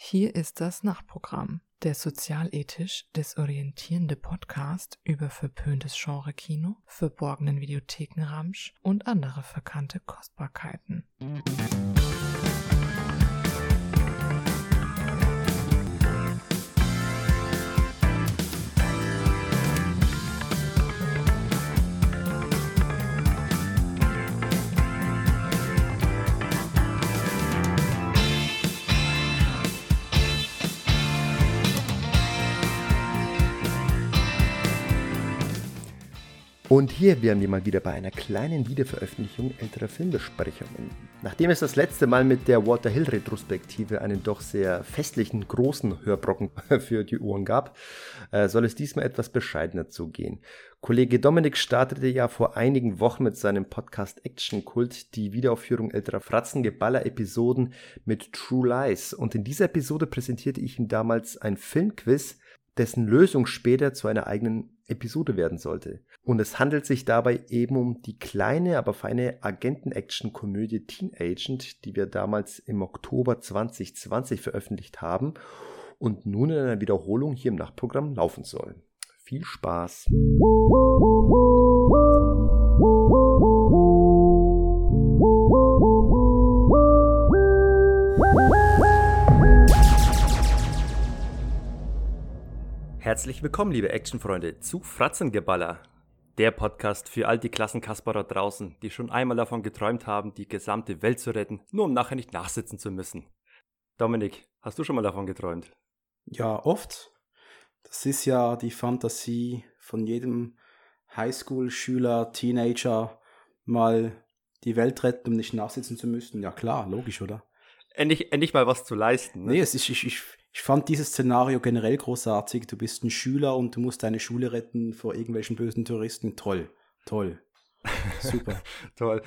Hier ist das Nachtprogramm, der sozialethisch desorientierende Podcast über verpöntes Genre-Kino, verborgenen Videothekenramsch und andere verkannte Kostbarkeiten. Und hier wären wir mal wieder bei einer kleinen Wiederveröffentlichung älterer Filmbesprechungen. Nachdem es das letzte Mal mit der Walter Hill Retrospektive einen doch sehr festlichen, großen Hörbrocken für die Ohren gab, äh, soll es diesmal etwas bescheidener zugehen. Kollege Dominik startete ja vor einigen Wochen mit seinem Podcast Action Kult die Wiederaufführung älterer Fratzengeballer-Episoden mit True Lies. Und in dieser Episode präsentierte ich ihm damals ein Filmquiz, dessen Lösung später zu einer eigenen Episode werden sollte. Und es handelt sich dabei eben um die kleine, aber feine Agenten-Action-Komödie Teen Agent, die wir damals im Oktober 2020 veröffentlicht haben und nun in einer Wiederholung hier im Nachtprogramm laufen soll. Viel Spaß! Herzlich willkommen, liebe Actionfreunde, zu Fratzengeballer. Der Podcast für all die Klassenkasperer draußen, die schon einmal davon geträumt haben, die gesamte Welt zu retten, nur um nachher nicht nachsitzen zu müssen. Dominik, hast du schon mal davon geträumt? Ja, oft. Das ist ja die Fantasie von jedem Highschool-Schüler, Teenager, mal die Welt retten, um nicht nachsitzen zu müssen. Ja klar, logisch, oder? Endlich, endlich mal was zu leisten. Ne? Nee, es ist, ich, ich, ich fand dieses Szenario generell großartig. Du bist ein Schüler und du musst deine Schule retten vor irgendwelchen bösen Touristen. Toll, toll. Super. Toll.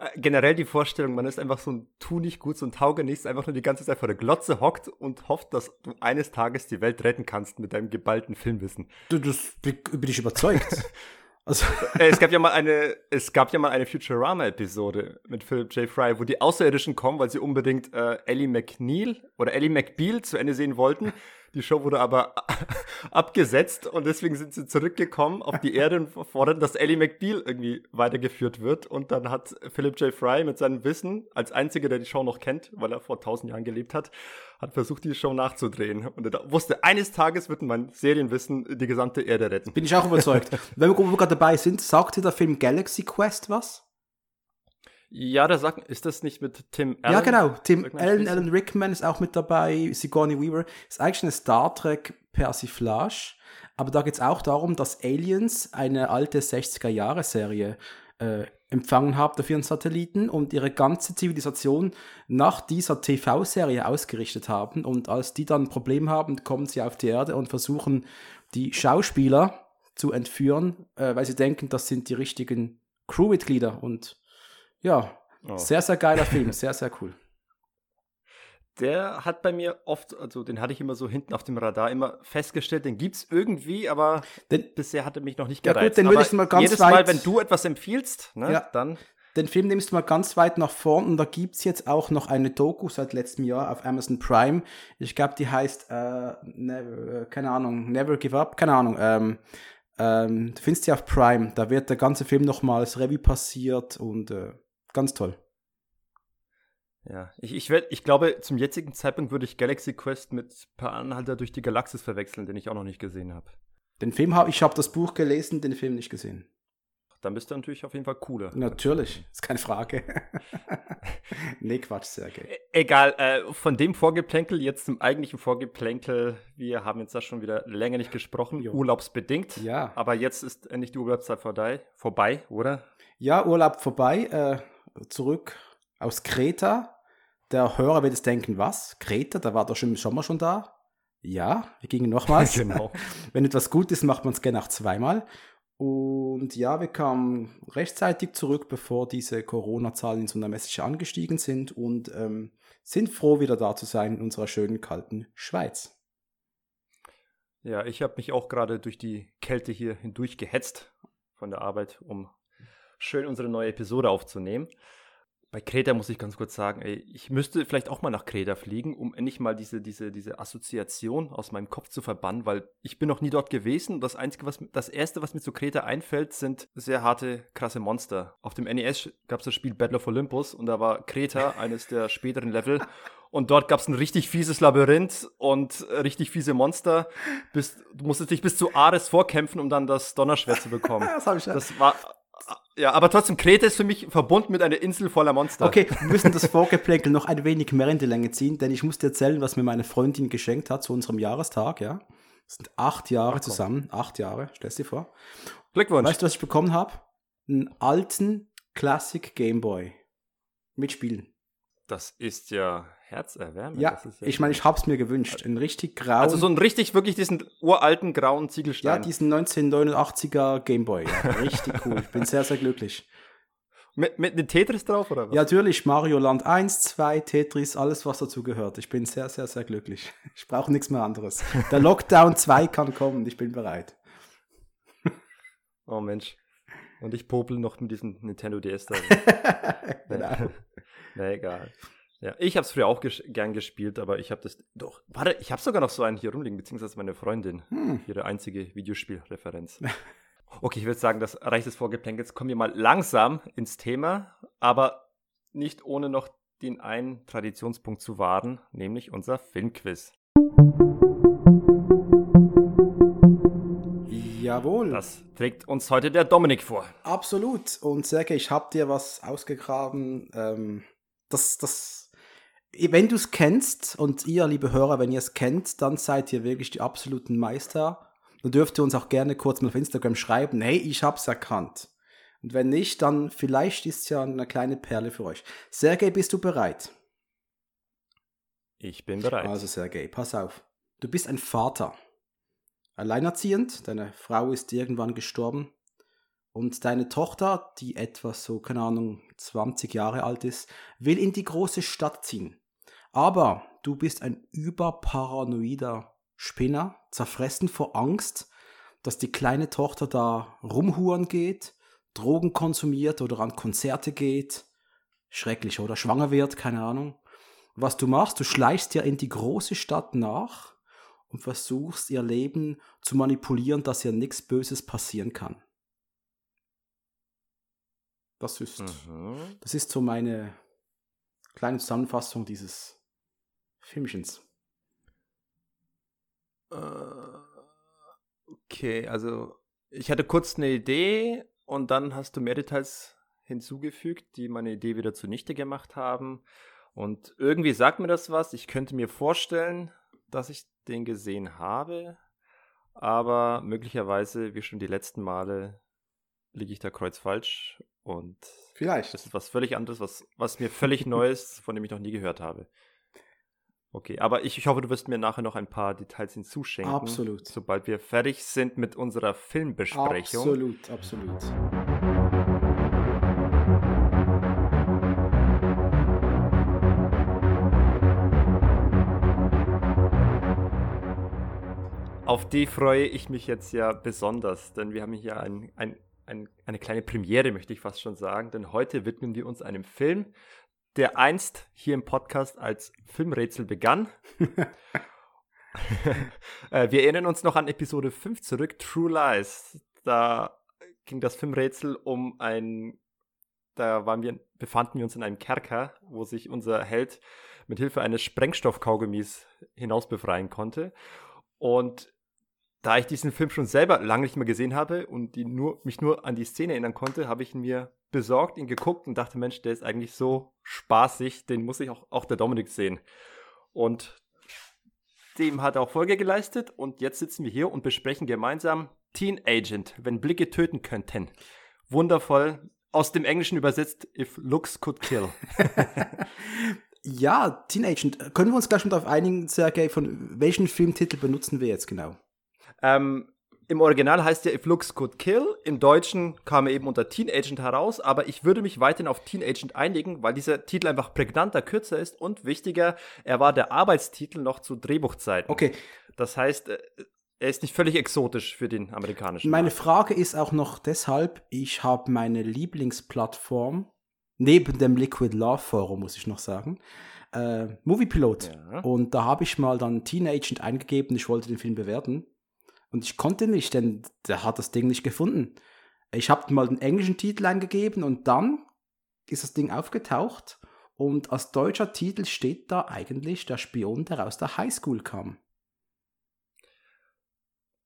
Äh, generell die Vorstellung, man ist einfach so ein Tu nicht gut, so ein Taugenichts, einfach nur die ganze Zeit vor der Glotze hockt und hofft, dass du eines Tages die Welt retten kannst mit deinem geballten Filmwissen. Du, das bin ich überzeugt. Also äh, es gab ja mal eine, es gab ja mal eine Futurama-Episode mit Philip J. Fry, wo die Außerirdischen kommen, weil sie unbedingt äh, Ellie McNeil oder Ellie McBeal zu Ende sehen wollten. Die Show wurde aber abgesetzt und deswegen sind sie zurückgekommen auf die Erde und fordern, dass Ellie McBeal irgendwie weitergeführt wird. Und dann hat Philip J. Fry mit seinem Wissen, als einziger, der die Show noch kennt, weil er vor tausend Jahren gelebt hat, hat versucht, die Show nachzudrehen. Und er wusste, eines Tages wird mein Serienwissen die gesamte Erde retten. Bin ich auch überzeugt. Wenn wir gerade dabei sind, sagt dir der Film Galaxy Quest was? Ja, da sagt, ist das nicht mit Tim Allen? Ja, genau. Tim Allen, Alan Rickman ist auch mit dabei, Sigourney Weaver. Ist eigentlich eine Star Trek Persiflage, aber da geht es auch darum, dass Aliens eine alte 60er-Jahre-Serie äh, empfangen haben auf ihren Satelliten und ihre ganze Zivilisation nach dieser TV-Serie ausgerichtet haben. Und als die dann ein Problem haben, kommen sie auf die Erde und versuchen, die Schauspieler zu entführen, äh, weil sie denken, das sind die richtigen Crewmitglieder. Und ja, oh. sehr, sehr geiler Film, sehr, sehr cool. Der hat bei mir oft, also den hatte ich immer so hinten auf dem Radar immer festgestellt, den gibt es irgendwie, aber den, bisher hat er mich noch nicht gereizt. Ja gut, den würde ich mal ganz jedes weit, Mal, wenn du etwas empfiehlst, ne, ja, dann den Film nimmst du mal ganz weit nach vorn und da gibt es jetzt auch noch eine Doku seit letztem Jahr auf Amazon Prime. Ich glaube, die heißt, äh, never, äh, keine Ahnung, Never Give Up, keine Ahnung. Ähm, ähm, du findest sie auf Prime. Da wird der ganze Film nochmal als Revue passiert und äh, Ganz toll. Ja, ich, ich, werd, ich glaube, zum jetzigen Zeitpunkt würde ich Galaxy Quest mit Per Anhalter durch die Galaxis verwechseln, den ich auch noch nicht gesehen habe. Den Film habe ich habe das Buch gelesen, den Film nicht gesehen. Dann bist du natürlich auf jeden Fall cooler. Natürlich, ist keine Frage. nee, Quatsch, Sergej. E egal, äh, von dem Vorgeplänkel jetzt zum eigentlichen Vorgeplänkel. Wir haben jetzt da schon wieder länger nicht gesprochen, jo. urlaubsbedingt. Ja. Aber jetzt ist endlich die Urlaubszeit vorbei, vorbei oder? Ja, Urlaub vorbei. Äh, zurück aus Kreta. Der Hörer wird jetzt denken, was? Kreta, da war doch schon im Sommer schon da. Ja, wir gingen nochmals. genau. Wenn etwas gut ist, macht man es gerne auch zweimal. Und ja, wir kamen rechtzeitig zurück, bevor diese Corona-Zahlen in so einer Message angestiegen sind und ähm, sind froh, wieder da zu sein in unserer schönen, kalten Schweiz. Ja, ich habe mich auch gerade durch die Kälte hier hindurch gehetzt von der Arbeit, um schön unsere neue Episode aufzunehmen. Bei Kreta muss ich ganz kurz sagen, ey, ich müsste vielleicht auch mal nach Kreta fliegen, um endlich mal diese, diese, diese Assoziation aus meinem Kopf zu verbannen, weil ich bin noch nie dort gewesen. Das einzige, was das erste, was mir zu Kreta einfällt, sind sehr harte, krasse Monster. Auf dem NES gab es das Spiel Battle of Olympus und da war Kreta eines der späteren Level. Und dort gab es ein richtig fieses Labyrinth und richtig fiese Monster. Bis, du musstest dich bis zu Ares vorkämpfen, um dann das Donnerschwert zu bekommen. das, hab ich das war ja, aber trotzdem, Kreta ist für mich verbunden mit einer Insel voller Monster. Okay, wir müssen das Vorgeplänkel noch ein wenig mehr in die Länge ziehen, denn ich muss dir erzählen, was mir meine Freundin geschenkt hat zu unserem Jahrestag, ja. Das sind acht Jahre Ach, zusammen, acht Jahre, stellst dir vor. Glückwunsch. Weißt du, was ich bekommen habe? Einen alten Classic Game Boy. Mit Spielen. Das ist ja herzerwärmend. Ja, ja ich meine, ich habe es mir gewünscht. Ein richtig grauen. Also so ein richtig, wirklich diesen uralten grauen Ziegelstein. Ja, diesen 1989er Gameboy. Ja, richtig cool. Ich bin sehr, sehr glücklich. Mit, mit einem Tetris drauf, oder was? Ja, natürlich. Mario Land 1, 2, Tetris, alles, was dazu gehört. Ich bin sehr, sehr, sehr glücklich. Ich brauche nichts mehr anderes. Der Lockdown 2 kann kommen. Ich bin bereit. Oh Mensch. Und ich popel noch mit diesem Nintendo DS da. genau. Na egal. Ja, ich habe es früher auch ges gern gespielt, aber ich habe das doch. Warte, ich habe sogar noch so einen hier rumliegen, beziehungsweise meine Freundin. Hm. Ihre einzige Videospielreferenz. okay, ich würde sagen, das reicht das Vorgeplänkel. Jetzt kommen wir mal langsam ins Thema, aber nicht ohne noch den einen Traditionspunkt zu wahren, nämlich unser Filmquiz. Jawohl. Das trägt uns heute der Dominik vor. Absolut. Und Sergej, ich habe dir was ausgegraben. Ähm, das, das, wenn du es kennst und ihr, liebe Hörer, wenn ihr es kennt, dann seid ihr wirklich die absoluten Meister. Dann dürft ihr uns auch gerne kurz mal auf Instagram schreiben, hey, ich hab's erkannt. Und wenn nicht, dann vielleicht ist es ja eine kleine Perle für euch. Sergej, bist du bereit? Ich bin bereit. Also Sergej, pass auf. Du bist ein Vater alleinerziehend, deine Frau ist irgendwann gestorben und deine Tochter, die etwas so, keine Ahnung, 20 Jahre alt ist, will in die große Stadt ziehen. Aber du bist ein überparanoider Spinner, zerfressen vor Angst, dass die kleine Tochter da rumhuren geht, Drogen konsumiert oder an Konzerte geht. Schrecklich, oder schwanger wird, keine Ahnung. Was du machst, du schleichst dir in die große Stadt nach und versuchst ihr Leben zu manipulieren, dass ihr nichts Böses passieren kann. Das ist, mhm. das ist so meine kleine Zusammenfassung dieses Filmchens. Äh, okay, also ich hatte kurz eine Idee und dann hast du mehr Details hinzugefügt, die meine Idee wieder zunichte gemacht haben. Und irgendwie sagt mir das was. Ich könnte mir vorstellen, dass ich den gesehen habe, aber möglicherweise, wie schon die letzten Male, liege ich da kreuzfalsch und vielleicht das ist was völlig anderes, was, was mir völlig Neues, von dem ich noch nie gehört habe. Okay, aber ich, ich hoffe, du wirst mir nachher noch ein paar Details hinzuschenken. Absolut. Sobald wir fertig sind mit unserer Filmbesprechung. Absolut, absolut. Auf die freue ich mich jetzt ja besonders, denn wir haben hier ein, ein, ein, eine kleine Premiere, möchte ich fast schon sagen, denn heute widmen wir uns einem Film, der einst hier im Podcast als Filmrätsel begann. Äh, wir erinnern uns noch an Episode 5 zurück, True Lies. Da ging das Filmrätsel um ein, da waren wir, befanden wir uns in einem Kerker, wo sich unser Held mit Hilfe eines Sprengstoffkaugummis hinaus befreien konnte. Und da ich diesen Film schon selber lange nicht mehr gesehen habe und nur, mich nur an die Szene erinnern konnte, habe ich ihn mir besorgt, ihn geguckt und dachte, Mensch, der ist eigentlich so spaßig, den muss ich auch, auch der Dominik sehen. Und dem hat er auch Folge geleistet und jetzt sitzen wir hier und besprechen gemeinsam Teen Agent, wenn Blicke töten könnten. Wundervoll. Aus dem Englischen übersetzt, if looks could kill. ja, Teen Agent. Können wir uns gleich schon darauf einigen, Sergej, von welchen Filmtitel benutzen wir jetzt genau? Ähm, Im Original heißt ja If Looks Could Kill. Im Deutschen kam er eben unter Teen Agent heraus, aber ich würde mich weiterhin auf Teen Agent einigen, weil dieser Titel einfach prägnanter, kürzer ist und wichtiger, er war der Arbeitstitel noch zu Drehbuchzeiten. Okay. Das heißt, äh, er ist nicht völlig exotisch für den amerikanischen. Meine Markt. Frage ist auch noch deshalb, ich habe meine Lieblingsplattform neben dem Liquid Love Forum, muss ich noch sagen. Äh, Movie Pilot. Ja. Und da habe ich mal dann Teen Agent eingegeben, ich wollte den Film bewerten. Und ich konnte nicht, denn der hat das Ding nicht gefunden. Ich habe mal den englischen Titel eingegeben und dann ist das Ding aufgetaucht. Und als deutscher Titel steht da eigentlich der Spion, der aus der Highschool kam.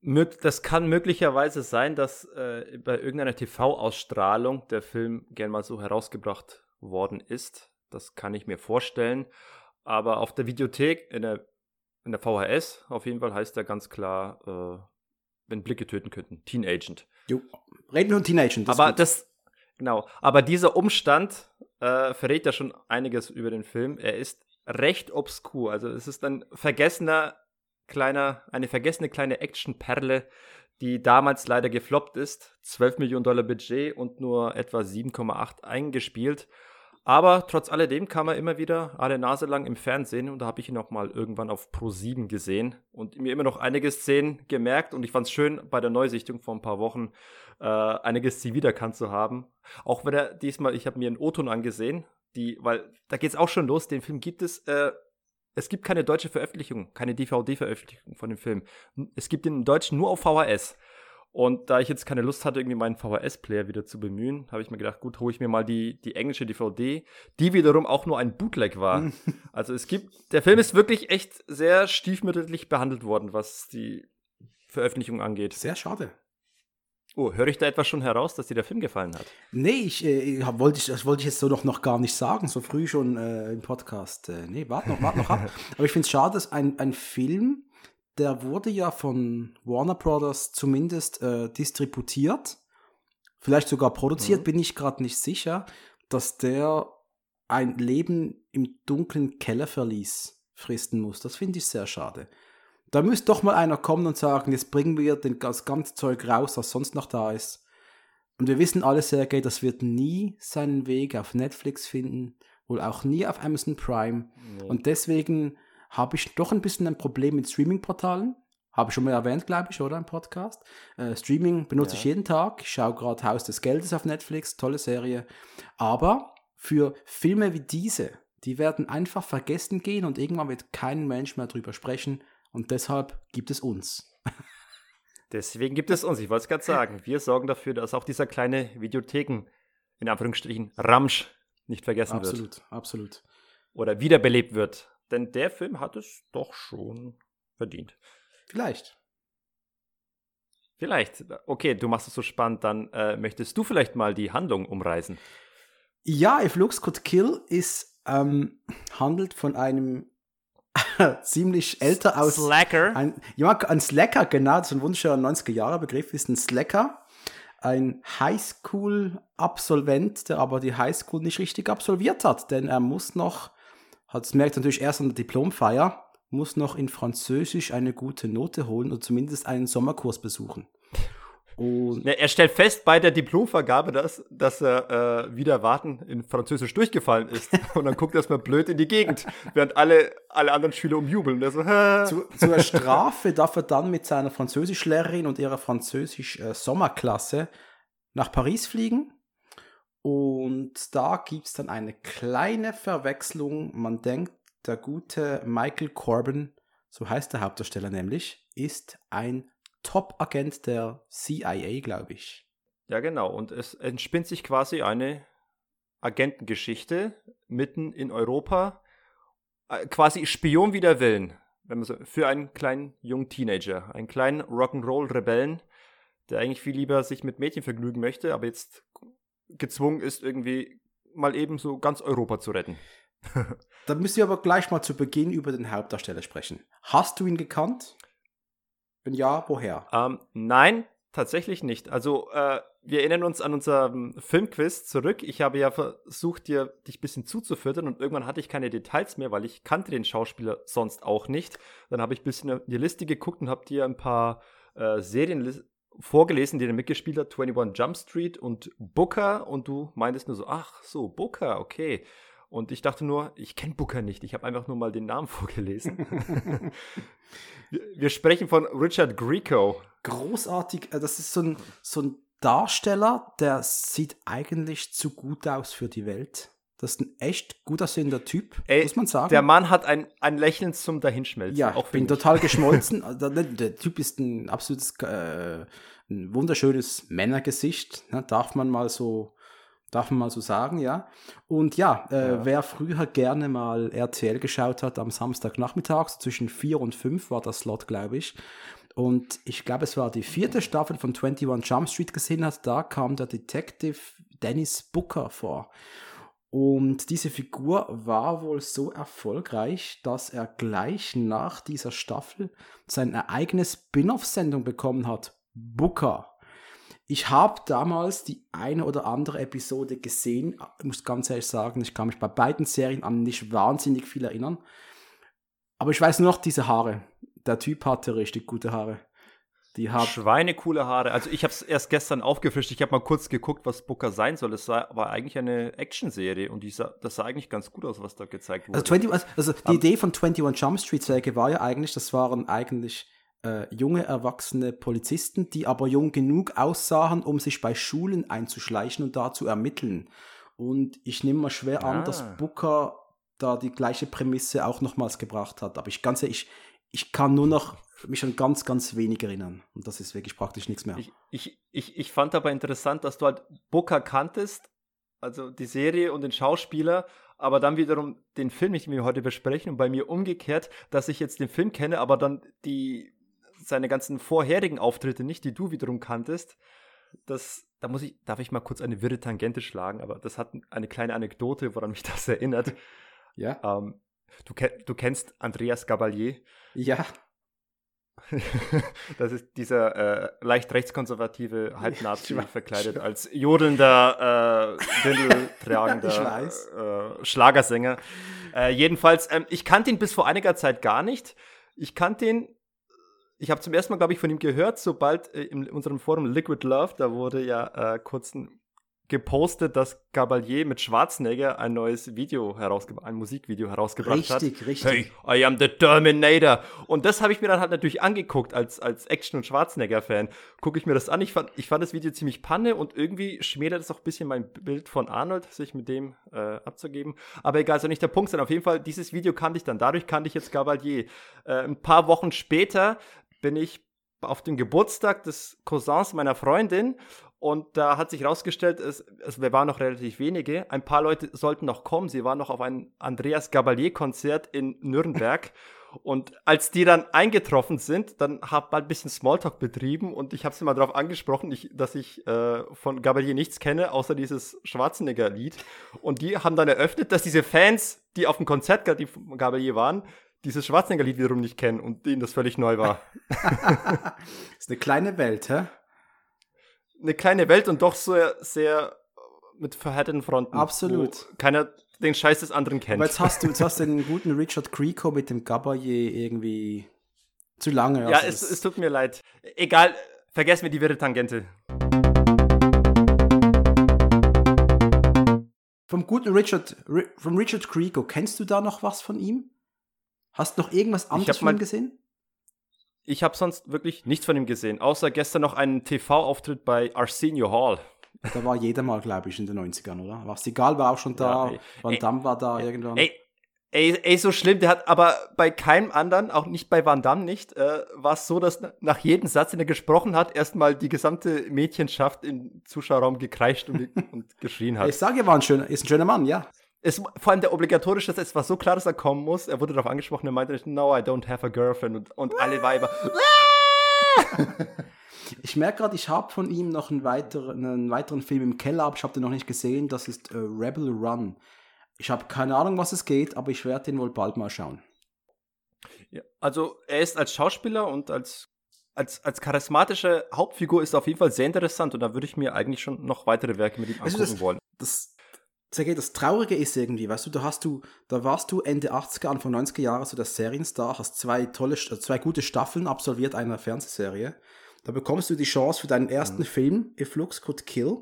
Das kann möglicherweise sein, dass äh, bei irgendeiner TV-Ausstrahlung der Film gern mal so herausgebracht worden ist. Das kann ich mir vorstellen. Aber auf der Videothek, in der, in der VHS, auf jeden Fall heißt er ganz klar, äh, wenn Blicke töten könnten. Teen Agent. Jo. Reden wir von Teen Agent. das aber das, genau, aber dieser Umstand äh, verrät ja schon einiges über den Film. Er ist recht obskur. Also es ist ein vergessener kleiner, eine vergessene kleine Actionperle, die damals leider gefloppt ist. 12 Millionen Dollar Budget und nur etwa 7,8 eingespielt. Aber trotz alledem kam er immer wieder alle Nase lang im Fernsehen und da habe ich ihn auch mal irgendwann auf Pro 7 gesehen und mir immer noch einige Szenen gemerkt und ich fand es schön bei der Neusichtung vor ein paar Wochen äh, einige Szenen wiedererkannt zu haben. Auch wenn er diesmal, ich habe mir einen O-Ton angesehen, die, weil da geht es auch schon los, den Film gibt es, äh, es gibt keine deutsche Veröffentlichung, keine DVD-Veröffentlichung von dem Film. Es gibt ihn im Deutschen nur auf VHS. Und da ich jetzt keine Lust hatte, irgendwie meinen VHS-Player wieder zu bemühen, habe ich mir gedacht, gut, hole ich mir mal die, die englische DVD, die wiederum auch nur ein Bootleg war. also es gibt, der Film ist wirklich echt sehr stiefmütterlich behandelt worden, was die Veröffentlichung angeht. Sehr schade. Oh, höre ich da etwas schon heraus, dass dir der Film gefallen hat? Nee, ich, äh, hab- wollte ich, das wollte ich jetzt so noch, noch gar nicht sagen, so früh schon äh, im Podcast. Äh, nee, warte noch, warte noch ab. Aber ich finde es schade, dass ein, ein Film, der wurde ja von Warner Brothers zumindest äh, distributiert, vielleicht sogar produziert, Mhm. bin ich gerade nicht sicher, dass der ein Leben im dunklen Kellerverlies fristen muss. Das finde ich sehr schade. Da müsste doch mal einer kommen und sagen, jetzt bringen wir den, das ganze Zeug raus, was sonst noch da ist. Und wir wissen alle, Sergej, das wird nie seinen Weg auf Netflix finden, wohl auch nie auf Amazon Prime. Und deswegen habe ich doch ein bisschen ein Problem mit Streaming-Portalen. Habe ich schon mal erwähnt, glaube ich, oder im Podcast. Äh, Streaming benutze Ja. ich jeden Tag. Ich schaue gerade Haus des Geldes auf Netflix, tolle Serie. Aber für Filme wie diese, die werden einfach vergessen gehen und irgendwann wird kein Mensch mehr drüber sprechen. Und deshalb gibt es uns. Deswegen gibt es uns, ich wollte es gerade sagen, wir sorgen dafür, dass auch dieser kleine Videotheken, in Anführungsstrichen, Ramsch, nicht vergessen wird. Absolut, absolut. Oder wiederbelebt wird. Denn der Film hat es doch schon verdient. Vielleicht. Vielleicht. Okay, du machst es so spannend, dann äh, möchtest du vielleicht mal die Handlung umreißen. Ja, If Looks Could Kill ist, ähm, handelt von einem ziemlich älter aus. Slacker. Ein, ja, ein Slacker, genau, das ist ein wunderschöner 90er-Jahre-Begriff, ist ein Slacker. Ein Highschool-Absolvent, der aber die Highschool nicht richtig absolviert hat, denn er muss noch, hat es merkt natürlich erst an der Diplomfeier, muss noch in Französisch eine gute Note holen und zumindest einen Sommerkurs besuchen. Und Ja, er stellt fest bei der Diplomvergabe, dass, dass er äh, wieder warten in Französisch durchgefallen ist. Und dann guckt er erstmal blöd in die Gegend, während alle, alle anderen Schüler umjubeln. So, zu, zur Strafe darf er dann mit seiner Französischlehrerin und ihrer Französisch-Sommerklasse nach Paris fliegen. Und da gibt es dann eine kleine Verwechslung. Man denkt, der gute Michael Corbin, so heißt der Hauptdarsteller nämlich, ist ein Top-Agent der CIA, glaube ich. Ja, genau. Und es entspinnt sich quasi eine Agentengeschichte mitten in Europa. Äh, Quasi Spion wider Willen. Wenn man so, für einen kleinen jungen Teenager. Einen kleinen Rock'n'Roll-Rebellen, der eigentlich viel lieber sich mit Mädchen vergnügen möchte, aber jetzt gezwungen ist, irgendwie mal eben so ganz Europa zu retten. Da müssen wir aber gleich mal zu Beginn über den Hauptdarsteller sprechen. Hast du ihn gekannt? Wenn ja, woher? Ähm, nein, tatsächlich nicht. Also, äh, wir erinnern uns an unseren Filmquiz zurück. Ich habe ja versucht, dir dich ein bisschen zuzufüttern und irgendwann hatte ich keine Details mehr, weil ich kannte den Schauspieler sonst auch nicht. Dann habe ich ein bisschen in die Liste geguckt und habe dir ein paar äh, Serien vorgelesen, die er mitgespielt hat. 21 Jump Street und Booker und du meintest nur so, ach so, Booker, okay. Und ich dachte nur, ich kenne Booker nicht. Ich habe einfach nur mal den Namen vorgelesen. wir, sprechen von Richard Grieco. großartig, äh, das ist so ein, so ein Darsteller, der sieht eigentlich zu gut aus für die Welt. Das ist ein echt gut aussehender Typ, Ey, muss man sagen. Der Mann hat ein, ein Lächeln zum Dahinschmelzen. ja, auch ich bin mich. total geschmolzen. der, der- der Typ ist ein absolutes, äh, ein wunderschönes Männergesicht, ne? darf man mal so, darf man mal so sagen, ja. Und ja, äh, Ja. wer früher gerne mal RTL geschaut hat am Samstagnachmittag, so zwischen vier und fünf war das Slot, glaube ich. Und ich glaube, es war die vierte Staffel von 21 Jump Street gesehen hat, da kam der Detective Dennis Booker vor. Und diese Figur war wohl so erfolgreich, dass er gleich nach dieser Staffel seine eigene Spin-off-Sendung bekommen hat. Booker. Ich habe damals die eine oder andere Episode gesehen. Ich muss ganz ehrlich sagen, ich kann mich bei beiden Serien an nicht wahnsinnig viel erinnern. Aber ich weiß nur noch diese Haare. Der Typ hatte richtig gute Haare. Die hat Schweinecoole Haare. Also ich habe es erst gestern aufgefrischt. Ich habe mal kurz geguckt, was Booker sein soll. Es war eigentlich eine Actionserie und die sah, das sah eigentlich ganz gut aus, was da gezeigt wurde. Also, 20, also- also die Idee von 21 Jump Street Serie war ja eigentlich, das waren eigentlich äh, junge, erwachsene Polizisten, die aber jung genug aussahen, um sich bei Schulen einzuschleichen und da zu ermitteln. Und ich nehme mal schwer an, Ah. dass Booker da die gleiche Prämisse auch nochmals gebracht hat. Aber ich ganz ehrlich, ich, ich kann nur noch mich an ganz, ganz wenig erinnern. Und das ist wirklich praktisch nichts mehr. Ich, ich, ich, ich fand aber interessant, dass du halt Booker kanntest, also die Serie und den Schauspieler, aber dann wiederum den Film, den wir heute besprechen und bei mir umgekehrt, dass ich jetzt den Film kenne, aber dann die seine ganzen vorherigen Auftritte nicht, die du wiederum kanntest. Das, da muss ich, darf ich mal kurz eine wirre Tangente schlagen, aber das hat eine kleine Anekdote, woran mich das erinnert. ja? Ähm, du, du kennst Andreas Gabalier. Ja. Das ist dieser äh, leicht rechtskonservative Halbnazi verkleidet als jodelnder, äh, weiß. äh, Schlagersänger. Äh, jedenfalls, ähm, ich kannte ihn bis vor einiger Zeit gar nicht. Ich kannte ihn, ich habe zum ersten Mal, glaube ich, von ihm gehört, sobald äh, in unserem Forum Liquid Love, da wurde ja äh, kurz ein gepostet, dass Gabalier mit Schwarzenegger ein neues Video herausgebracht, ein Musikvideo herausgebracht hat. Richtig, richtig. Hey, I am the Terminator. Und das habe ich mir dann halt natürlich angeguckt als, als Action- und Schwarzenegger-Fan. Gucke ich mir das an. Ich fand, ich fand das Video ziemlich panne und irgendwie schmälert es auch ein bisschen mein Bild von Arnold, sich mit dem äh, abzugeben. Aber egal, soll nicht der Punkt sein. Auf jeden Fall, dieses Video kannte ich dann. Dadurch kannte ich jetzt Gabalier. Äh, ein paar Wochen später bin ich auf dem Geburtstag des Cousins meiner Freundin und da hat sich herausgestellt, es, es, wir waren noch relativ wenige. Ein paar Leute sollten noch kommen. Sie waren noch auf ein Andreas Gabalier-Konzert in Nürnberg. Und als die dann eingetroffen sind, dann habe ich ein bisschen Smalltalk betrieben und ich habe sie mal darauf angesprochen, ich, dass ich äh, von Gabalier nichts kenne, außer dieses Schwarzenegger-Lied. Und die haben dann eröffnet, dass diese Fans, die auf dem Konzert die von Gabalier waren, dieses Schwarzenegger-Lied wiederum nicht kennen und denen das völlig neu war. ist eine kleine Welt, hä? eine kleine Welt und doch sehr, sehr mit verhärteten Fronten. Absolut. Keiner den Scheiß des anderen kennt. Aber jetzt hast du, jetzt hast du den guten Richard Grieco mit dem Gabalier irgendwie zu lange. ja, also es, es tut mir leid. Egal, vergessen wir die wirre Tangente. Vom guten Richard, Ri vom Richard Grieco, kennst du da noch was von ihm? Hast du noch irgendwas anderes von ihm gesehen? Ich habe sonst wirklich nichts von ihm gesehen, außer gestern noch einen TV-Auftritt bei Arsenio Hall. Da war jeder mal, glaube ich, in den 90ern, oder? Was egal war auch schon da. Ja, ey. Van Ey, Damme war da irgendwann. Ey, ey, ey, so schlimm, der hat aber bei keinem anderen, auch nicht bei Van Damme nicht, äh, war es so, dass na- nach jedem Satz, den er gesprochen hat, erstmal die gesamte Mädchenschaft im Zuschauerraum gekreischt und, und geschrien hat. ich sage, er war ein schöner, ist ein schöner Mann, ja. Es, vor allem der obligatorische Satz, es war so klar, dass er kommen muss. Er wurde darauf angesprochen, er meinte, no, I don't have a girlfriend und, und alle Weiber. Ich merke gerade, ich habe von ihm noch einen weiteren, einen weiteren Film im Keller, aber ich habe den noch nicht gesehen. Das ist äh, Rebel Run. Ich habe keine Ahnung, was es geht, aber ich werde den wohl bald mal schauen. Ja, also er ist als Schauspieler und als, als, als charismatische Hauptfigur ist er auf jeden Fall sehr interessant und da würde ich mir eigentlich schon noch weitere Werke mit ihm angucken das- wollen. Das, Sergej, das Traurige ist irgendwie, weißt du, da hast du, da warst du Ende 80er, Anfang 90er Jahre so der Serienstar, hast zwei tolle, zwei gute Staffeln absolviert einer Fernsehserie. Da bekommst du die Chance für deinen ersten Film, If Looks Could Kill.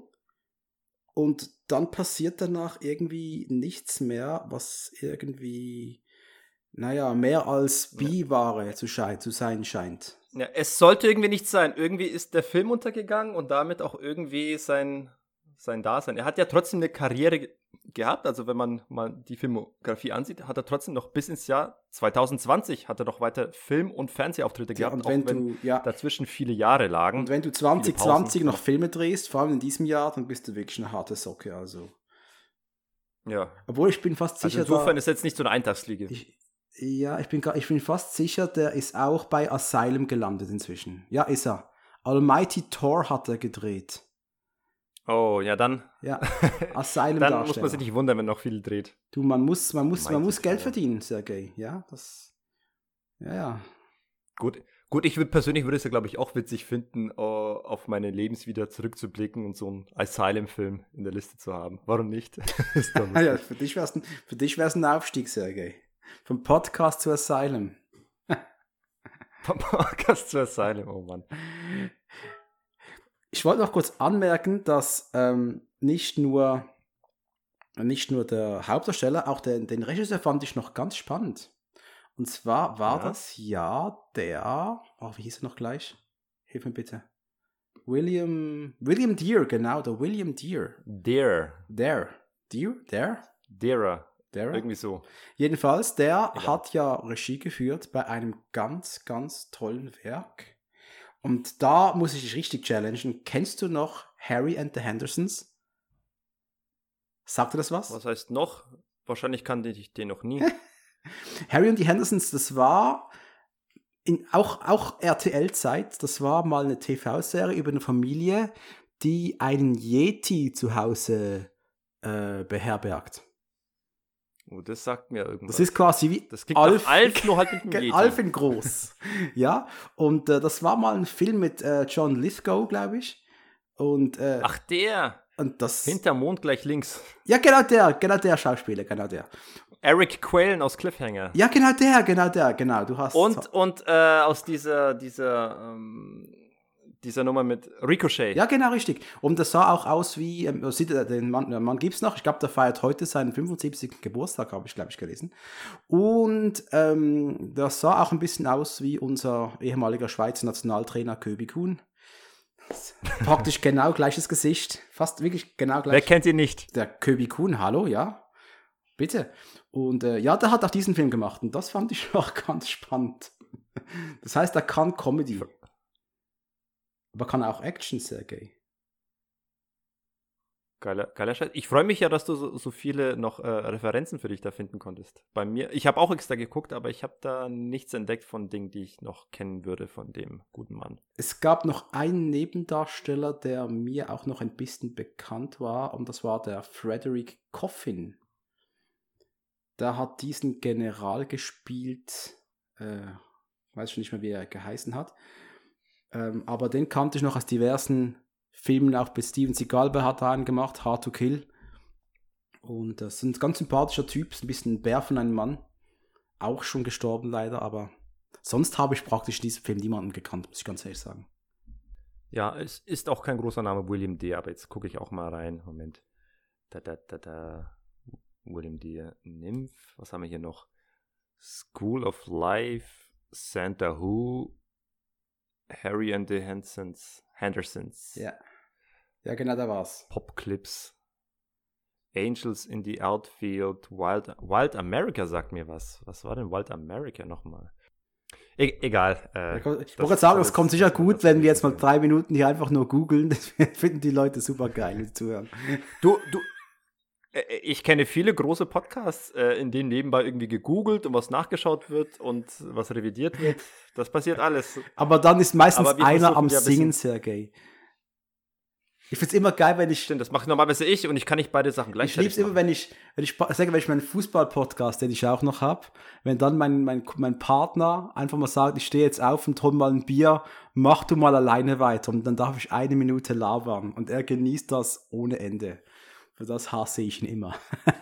Und dann passiert danach irgendwie nichts mehr, was irgendwie naja, mehr als B-Ware zu, zu sein scheint. Ja, es sollte irgendwie nicht sein. Irgendwie ist der Film untergegangen und damit auch irgendwie sein, sein Dasein. Er hat ja trotzdem eine Karriere ge- gehabt. Also wenn man mal die Filmografie ansieht, hat er trotzdem noch bis ins Jahr 2020 hat er noch weiter Film- und Fernsehauftritte Ja, gehabt, und auch wenn wenn du, ja, dazwischen viele Jahre lagen. und wenn du Pausen. 2020 noch Filme drehst, vor allem in diesem Jahr, dann bist du wirklich eine harte Socke. Also. ja. Obwohl ich bin fast Also sicher, insofern da, ist jetzt nicht so eine Eintagsfliege. ich, ja, ich bin, ich bin fast sicher, der ist auch bei Asylum gelandet inzwischen. Ja, ist er. Almighty Thor hat er gedreht. Oh, ja, dann, Ja, Asylum dann muss man sich nicht wundern, wenn noch viel dreht. Du, man muss, man muss, man muss Geld Thor. verdienen, Sergej. Ja, das. Ja, ja. Gut, gut ich würde persönlich würde es ja, glaube ich, auch witzig finden, äh, auf meine Lebenswieder zurückzublicken und so einen Asylum-Film in der Liste zu haben. Warum nicht? ja, für dich wäre es ein, für dich wär's ein Aufstieg, Sergej. Vom Podcast zu Asylum. Vom Podcast zu Asylum, oh Mann. Ich wollte noch kurz anmerken, dass ähm, nicht nur nicht nur der Hauptdarsteller, auch den, den Regisseur fand ich noch ganz spannend. Und zwar war Ja? das Jahr der, oh, wie hieß er noch gleich? Hilf mir bitte. William, William Deere, genau, der William Deere. Dear, Der, Deere, der, dearer, der. irgendwie so. Jedenfalls, der Egal. hat ja Regie geführt bei einem ganz, ganz tollen Werk. Und da muss ich dich richtig challengen. Kennst du noch Harry and the Hendersons? Sagt dir das was? Was heißt noch? Wahrscheinlich kannte ich den noch nie. Harry und die Hendersons, das war in, auch, auch RTL-Zeit, das war mal eine TV-Serie über eine Familie, die einen Yeti zu Hause äh, beherbergt. Oh, das sagt mir irgendwas. Das ist quasi wie das Alf, Alf, nur halt mit dem. Alf in groß. ja, und äh, das war mal ein Film mit äh, John Lithgow, glaube ich. Und, äh, Ach, der. und das. Hinterm Mond gleich links. Ja, genau der, genau der Schauspieler, genau der. Eric Quellen aus Cliffhanger. Ja, genau der, genau der, genau. Du hast. Und, und äh, aus dieser, dieser, ähm, dieser Nummer mit Ricochet. Ja, genau, richtig. Und das sah auch aus wie, ähm, sieht, den Mann, Mann gibt's noch. Ich glaube, der feiert heute seinen 75. Geburtstag, habe ich, glaube ich, gelesen. Und ähm, das sah auch ein bisschen aus wie unser ehemaliger Schweizer Nationaltrainer Köbi Kuhn. Praktisch genau gleiches Gesicht. Fast wirklich genau Wer gleich. kennt ihn nicht? Der Köbi Kuhn, hallo, ja. Bitte. Und äh, ja, der hat auch diesen Film gemacht. Und das fand ich auch ganz spannend. Das heißt, er kann Comedy. Aber kann auch Action, Sergej. Geiler, geiler Scheiß. Ich freue mich ja, dass du so, so viele noch äh, Referenzen für dich da finden konntest. Bei mir, ich habe auch extra geguckt, aber ich habe da nichts entdeckt von Dingen, die ich noch kennen würde von dem guten Mann. Es gab noch einen Nebendarsteller, der mir auch noch ein bisschen bekannt war, und das war der Frederick Coffin. Der hat diesen General gespielt, äh, weiß schon nicht mehr, wie er geheißen hat, ähm, aber den kannte ich noch aus diversen Filmen, auch bei Steven Seagal hat er einen gemacht, Hard to Kill. Und das ist ein ganz sympathischer Typ, ist ein bisschen Bär von einem Mann. Auch schon gestorben leider, aber sonst habe ich praktisch in diesem Film niemanden gekannt, muss ich ganz ehrlich sagen. Ja, es ist auch kein großer Name, William D., aber jetzt gucke ich auch mal rein. Moment. Da, da, da, da. William D. Nymph. Was haben wir hier noch? School of Life, Santa Who, Harry and the Hendersons, Hendersons, Ja. Ja, genau, da war's. Popclips, Angels in the Outfield, Wild, Wild America sagt mir was. Was war denn Wild America nochmal? E egal. Äh, Ich wollte gerade sagen, es kommt sicher gut, wenn wir jetzt mal drei Minuten hier einfach nur googeln. Das finden die Leute super geil, die zuhören. Du, du, ich kenne viele große Podcasts, äh, in denen nebenbei irgendwie gegoogelt und was nachgeschaut wird und was revidiert wird. Das passiert alles. Aber dann ist meistens einer am ja Singen, Sergej. Ich find's immer geil, wenn ich. Stimmt, das mache normalerweise ich und ich kann nicht beide Sachen Ich gleichzeitig lieb's immer, machen. wenn ich, wenn ich, sage, wenn ich meinen Fußball-Podcast, den ich auch noch hab, wenn dann mein, mein, mein Partner einfach mal sagt, ich stehe jetzt auf und hol mal ein Bier, mach du mal alleine weiter und dann darf ich eine Minute labern und er genießt das ohne Ende. Für das hasse ich ihn immer.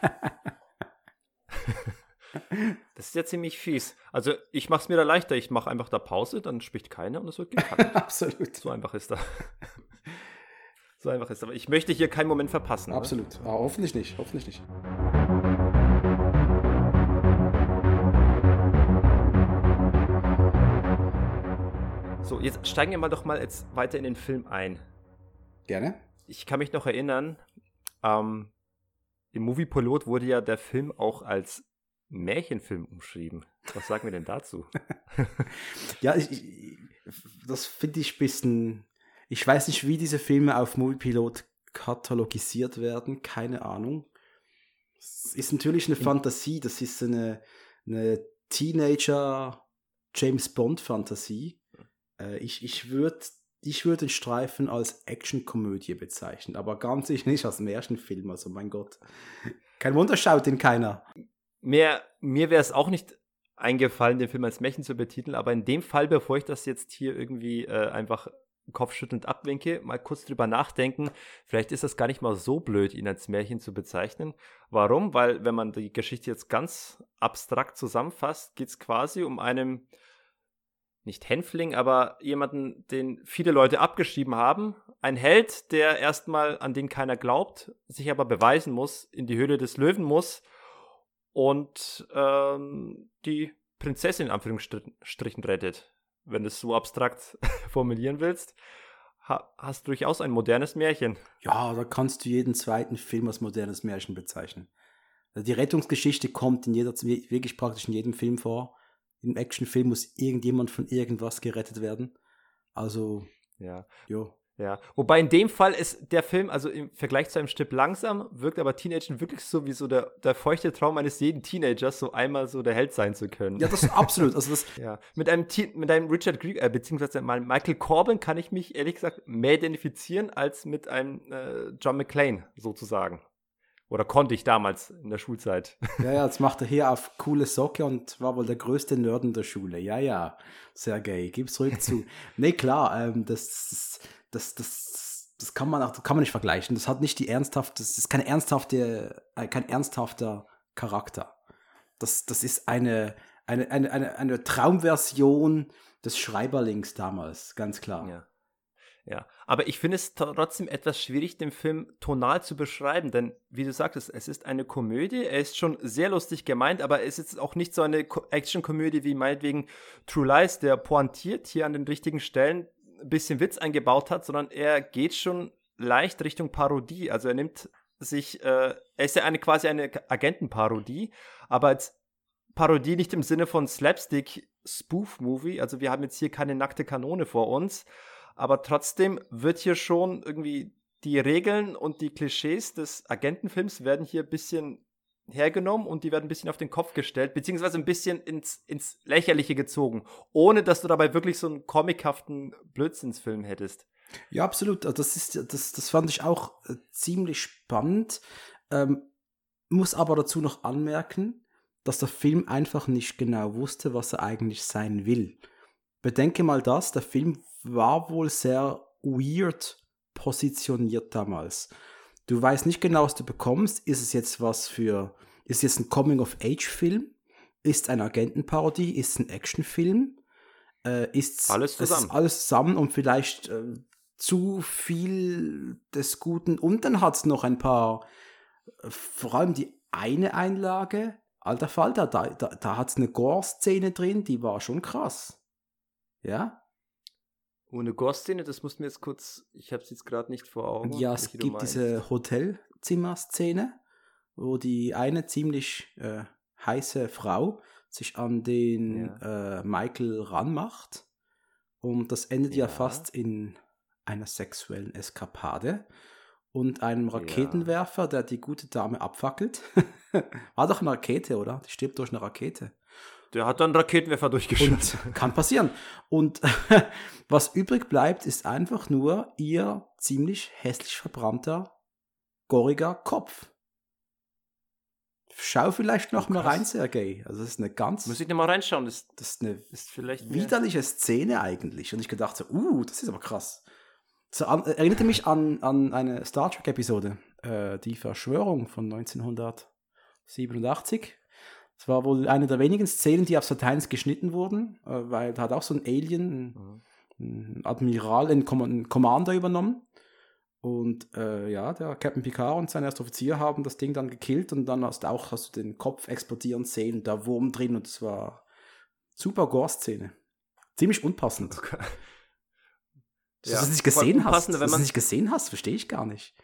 das ist ja ziemlich fies. Also ich mache es mir da leichter. Ich mache einfach da Pause, dann spricht keiner und es wird gekannt. Absolut. So einfach ist das. so einfach ist das. Aber ich möchte hier keinen Moment verpassen. Absolut. Ah, hoffentlich nicht. Hoffentlich nicht. So, jetzt steigen wir mal doch mal jetzt weiter in den Film ein. Gerne. Ich kann mich noch erinnern, ähm, im Movie-Pilot wurde ja der Film auch als Märchenfilm umschrieben. Was sagen wir denn dazu? ja, ich, ich, das finde ich ein bisschen. Ich weiß nicht, wie diese Filme auf Moviepilot katalogisiert werden. Keine Ahnung. Es ist natürlich eine Fantasie. Das ist eine, eine Teenager James Bond Fantasie. Äh, ich ich würde ich würd den Streifen als Actionkomödie bezeichnen, aber ganz sicher nicht als Märchenfilm. Also mein Gott. Kein Wunder, schaut den keiner. Mehr, mir wäre es auch nicht eingefallen, den Film als Märchen zu betiteln, aber in dem Fall, bevor ich das jetzt hier irgendwie äh, einfach kopfschüttelnd abwinke, mal kurz drüber nachdenken. Vielleicht ist das gar nicht mal so blöd, ihn als Märchen zu bezeichnen. Warum? Weil, wenn man die Geschichte jetzt ganz abstrakt zusammenfasst, geht es quasi um einen, nicht Hänfling, aber jemanden, den viele Leute abgeschrieben haben. Ein Held, der erstmal an den keiner glaubt, sich aber beweisen muss, in die Höhle des Löwen muss und ähm, die Prinzessin in Anführungsstrichen rettet. Wenn du es so abstrakt formulieren willst, ha hast du durchaus ein modernes Märchen. Ja, da kannst du jeden zweiten Film als modernes Märchen bezeichnen. Also die Rettungsgeschichte kommt in jeder, wirklich praktisch in jedem Film vor. Im Actionfilm muss irgendjemand von irgendwas gerettet werden. Also, ja. Jo. Ja, wobei in dem Fall ist der Film, also im Vergleich zu einem Stück langsam, wirkt aber Teenager wirklich so wie so der, der feuchte Traum eines jeden Teenagers, so einmal so der Held sein zu können. Ja, das ist absolut. Also das ja, mit einem, mit einem Richard Grieger, äh, beziehungsweise Michael Corbin kann ich mich ehrlich gesagt mehr identifizieren als mit einem äh, John McClane sozusagen. Oder konnte ich damals in der Schulzeit. Ja, ja, jetzt macht er hier auf coole Socke und war wohl der größte Nerd in der Schule. Ja, ja, Sergej, gib's ruhig zu. nee, klar, ähm, das, das, das, das kann man auch, das kann man nicht vergleichen. Das hat nicht die ernsthafte, das ist keine ernsthafte, äh, kein ernsthafter Charakter. Das, das ist eine, eine, eine, eine, eine Traumversion des Schreiberlings damals, ganz klar. Ja. Ja, aber ich finde es trotzdem etwas schwierig, den Film tonal zu beschreiben, denn wie du sagtest, es ist eine Komödie, er ist schon sehr lustig gemeint, aber es ist auch nicht so eine Action-Komödie wie meinetwegen True Lies, der pointiert hier an den richtigen Stellen ein bisschen Witz eingebaut hat, sondern er geht schon leicht Richtung Parodie. Also er nimmt sich, äh, er ist ja eine quasi eine Agentenparodie, aber als Parodie nicht im Sinne von Slapstick Spoof-Movie. Also wir haben jetzt hier keine nackte Kanone vor uns, aber trotzdem wird hier schon irgendwie die Regeln und die Klischees des Agentenfilms werden hier ein bisschen hergenommen und die werden ein bisschen auf den Kopf gestellt, beziehungsweise ein bisschen ins, ins Lächerliche gezogen, ohne dass du dabei wirklich so einen comichaften Blödsinnsfilm hättest. Ja, absolut. Also das, ist, das, das fand ich auch äh, ziemlich spannend. Ähm, muss aber dazu noch anmerken, dass der Film einfach nicht genau wusste, was er eigentlich sein will. Bedenke mal das, der Film war wohl sehr weird positioniert damals. Du weißt nicht genau, was du bekommst. Ist es jetzt was für, ist es jetzt ein Coming-of-Age-Film? Ist ein Agentenparodie? Ist es ein Actionfilm? Äh, ist alles zusammen. alles zusammen und vielleicht äh, zu viel des Guten. Und dann hat es noch ein paar, äh, vor allem die eine Einlage, alter Falter, da, da, da hat es eine Gore-Szene drin, die war schon krass. Ja? Ohne Gore-Szene, das muss mir jetzt kurz, ich habe es jetzt gerade nicht vor Augen. Ja, es gibt diese Hotelzimmer-Szene, wo die eine ziemlich äh, heiße Frau sich an den ja. äh, Michael ranmacht. Und das endet ja. ja. fast in einer sexuellen Eskapade und einem Raketenwerfer, ja. der die gute Dame abfackelt. War doch eine Rakete, oder? Die stirbt durch eine Rakete. Der hat dann Raketenwerfer durchgeschossen. kann passieren. Und was übrig bleibt, ist einfach nur ihr ziemlich hässlich verbrannter, gorriger Kopf. Schau vielleicht noch oh, mal rein, Sergej. Also das ist eine ganz. Muss ich noch mal reinschauen? Das, das ist eine ist vielleicht widerliche Szene eigentlich. Und ich gedacht so, uh, das ist aber krass. So, an, erinnerte mich an, an eine Star Trek-Episode, äh, die Verschwörung von 1987. Es war wohl eine der wenigen Szenen, die auf Sat geschnitten wurden, äh, weil da hat auch so ein Alien, ein, ein Admiral, ein, Com ein Commander übernommen. Und äh, ja, der Captain Picard und sein erster Offizier haben das Ding dann gekillt und dann hast du auch hast du den Kopf explodieren sehen, da Wurm drin und es war super Gore-Szene. Ziemlich unpassend. Okay. Dass ja. du es nicht gesehen hast. Dass du es nicht gesehen hast, verstehe ich gar nicht.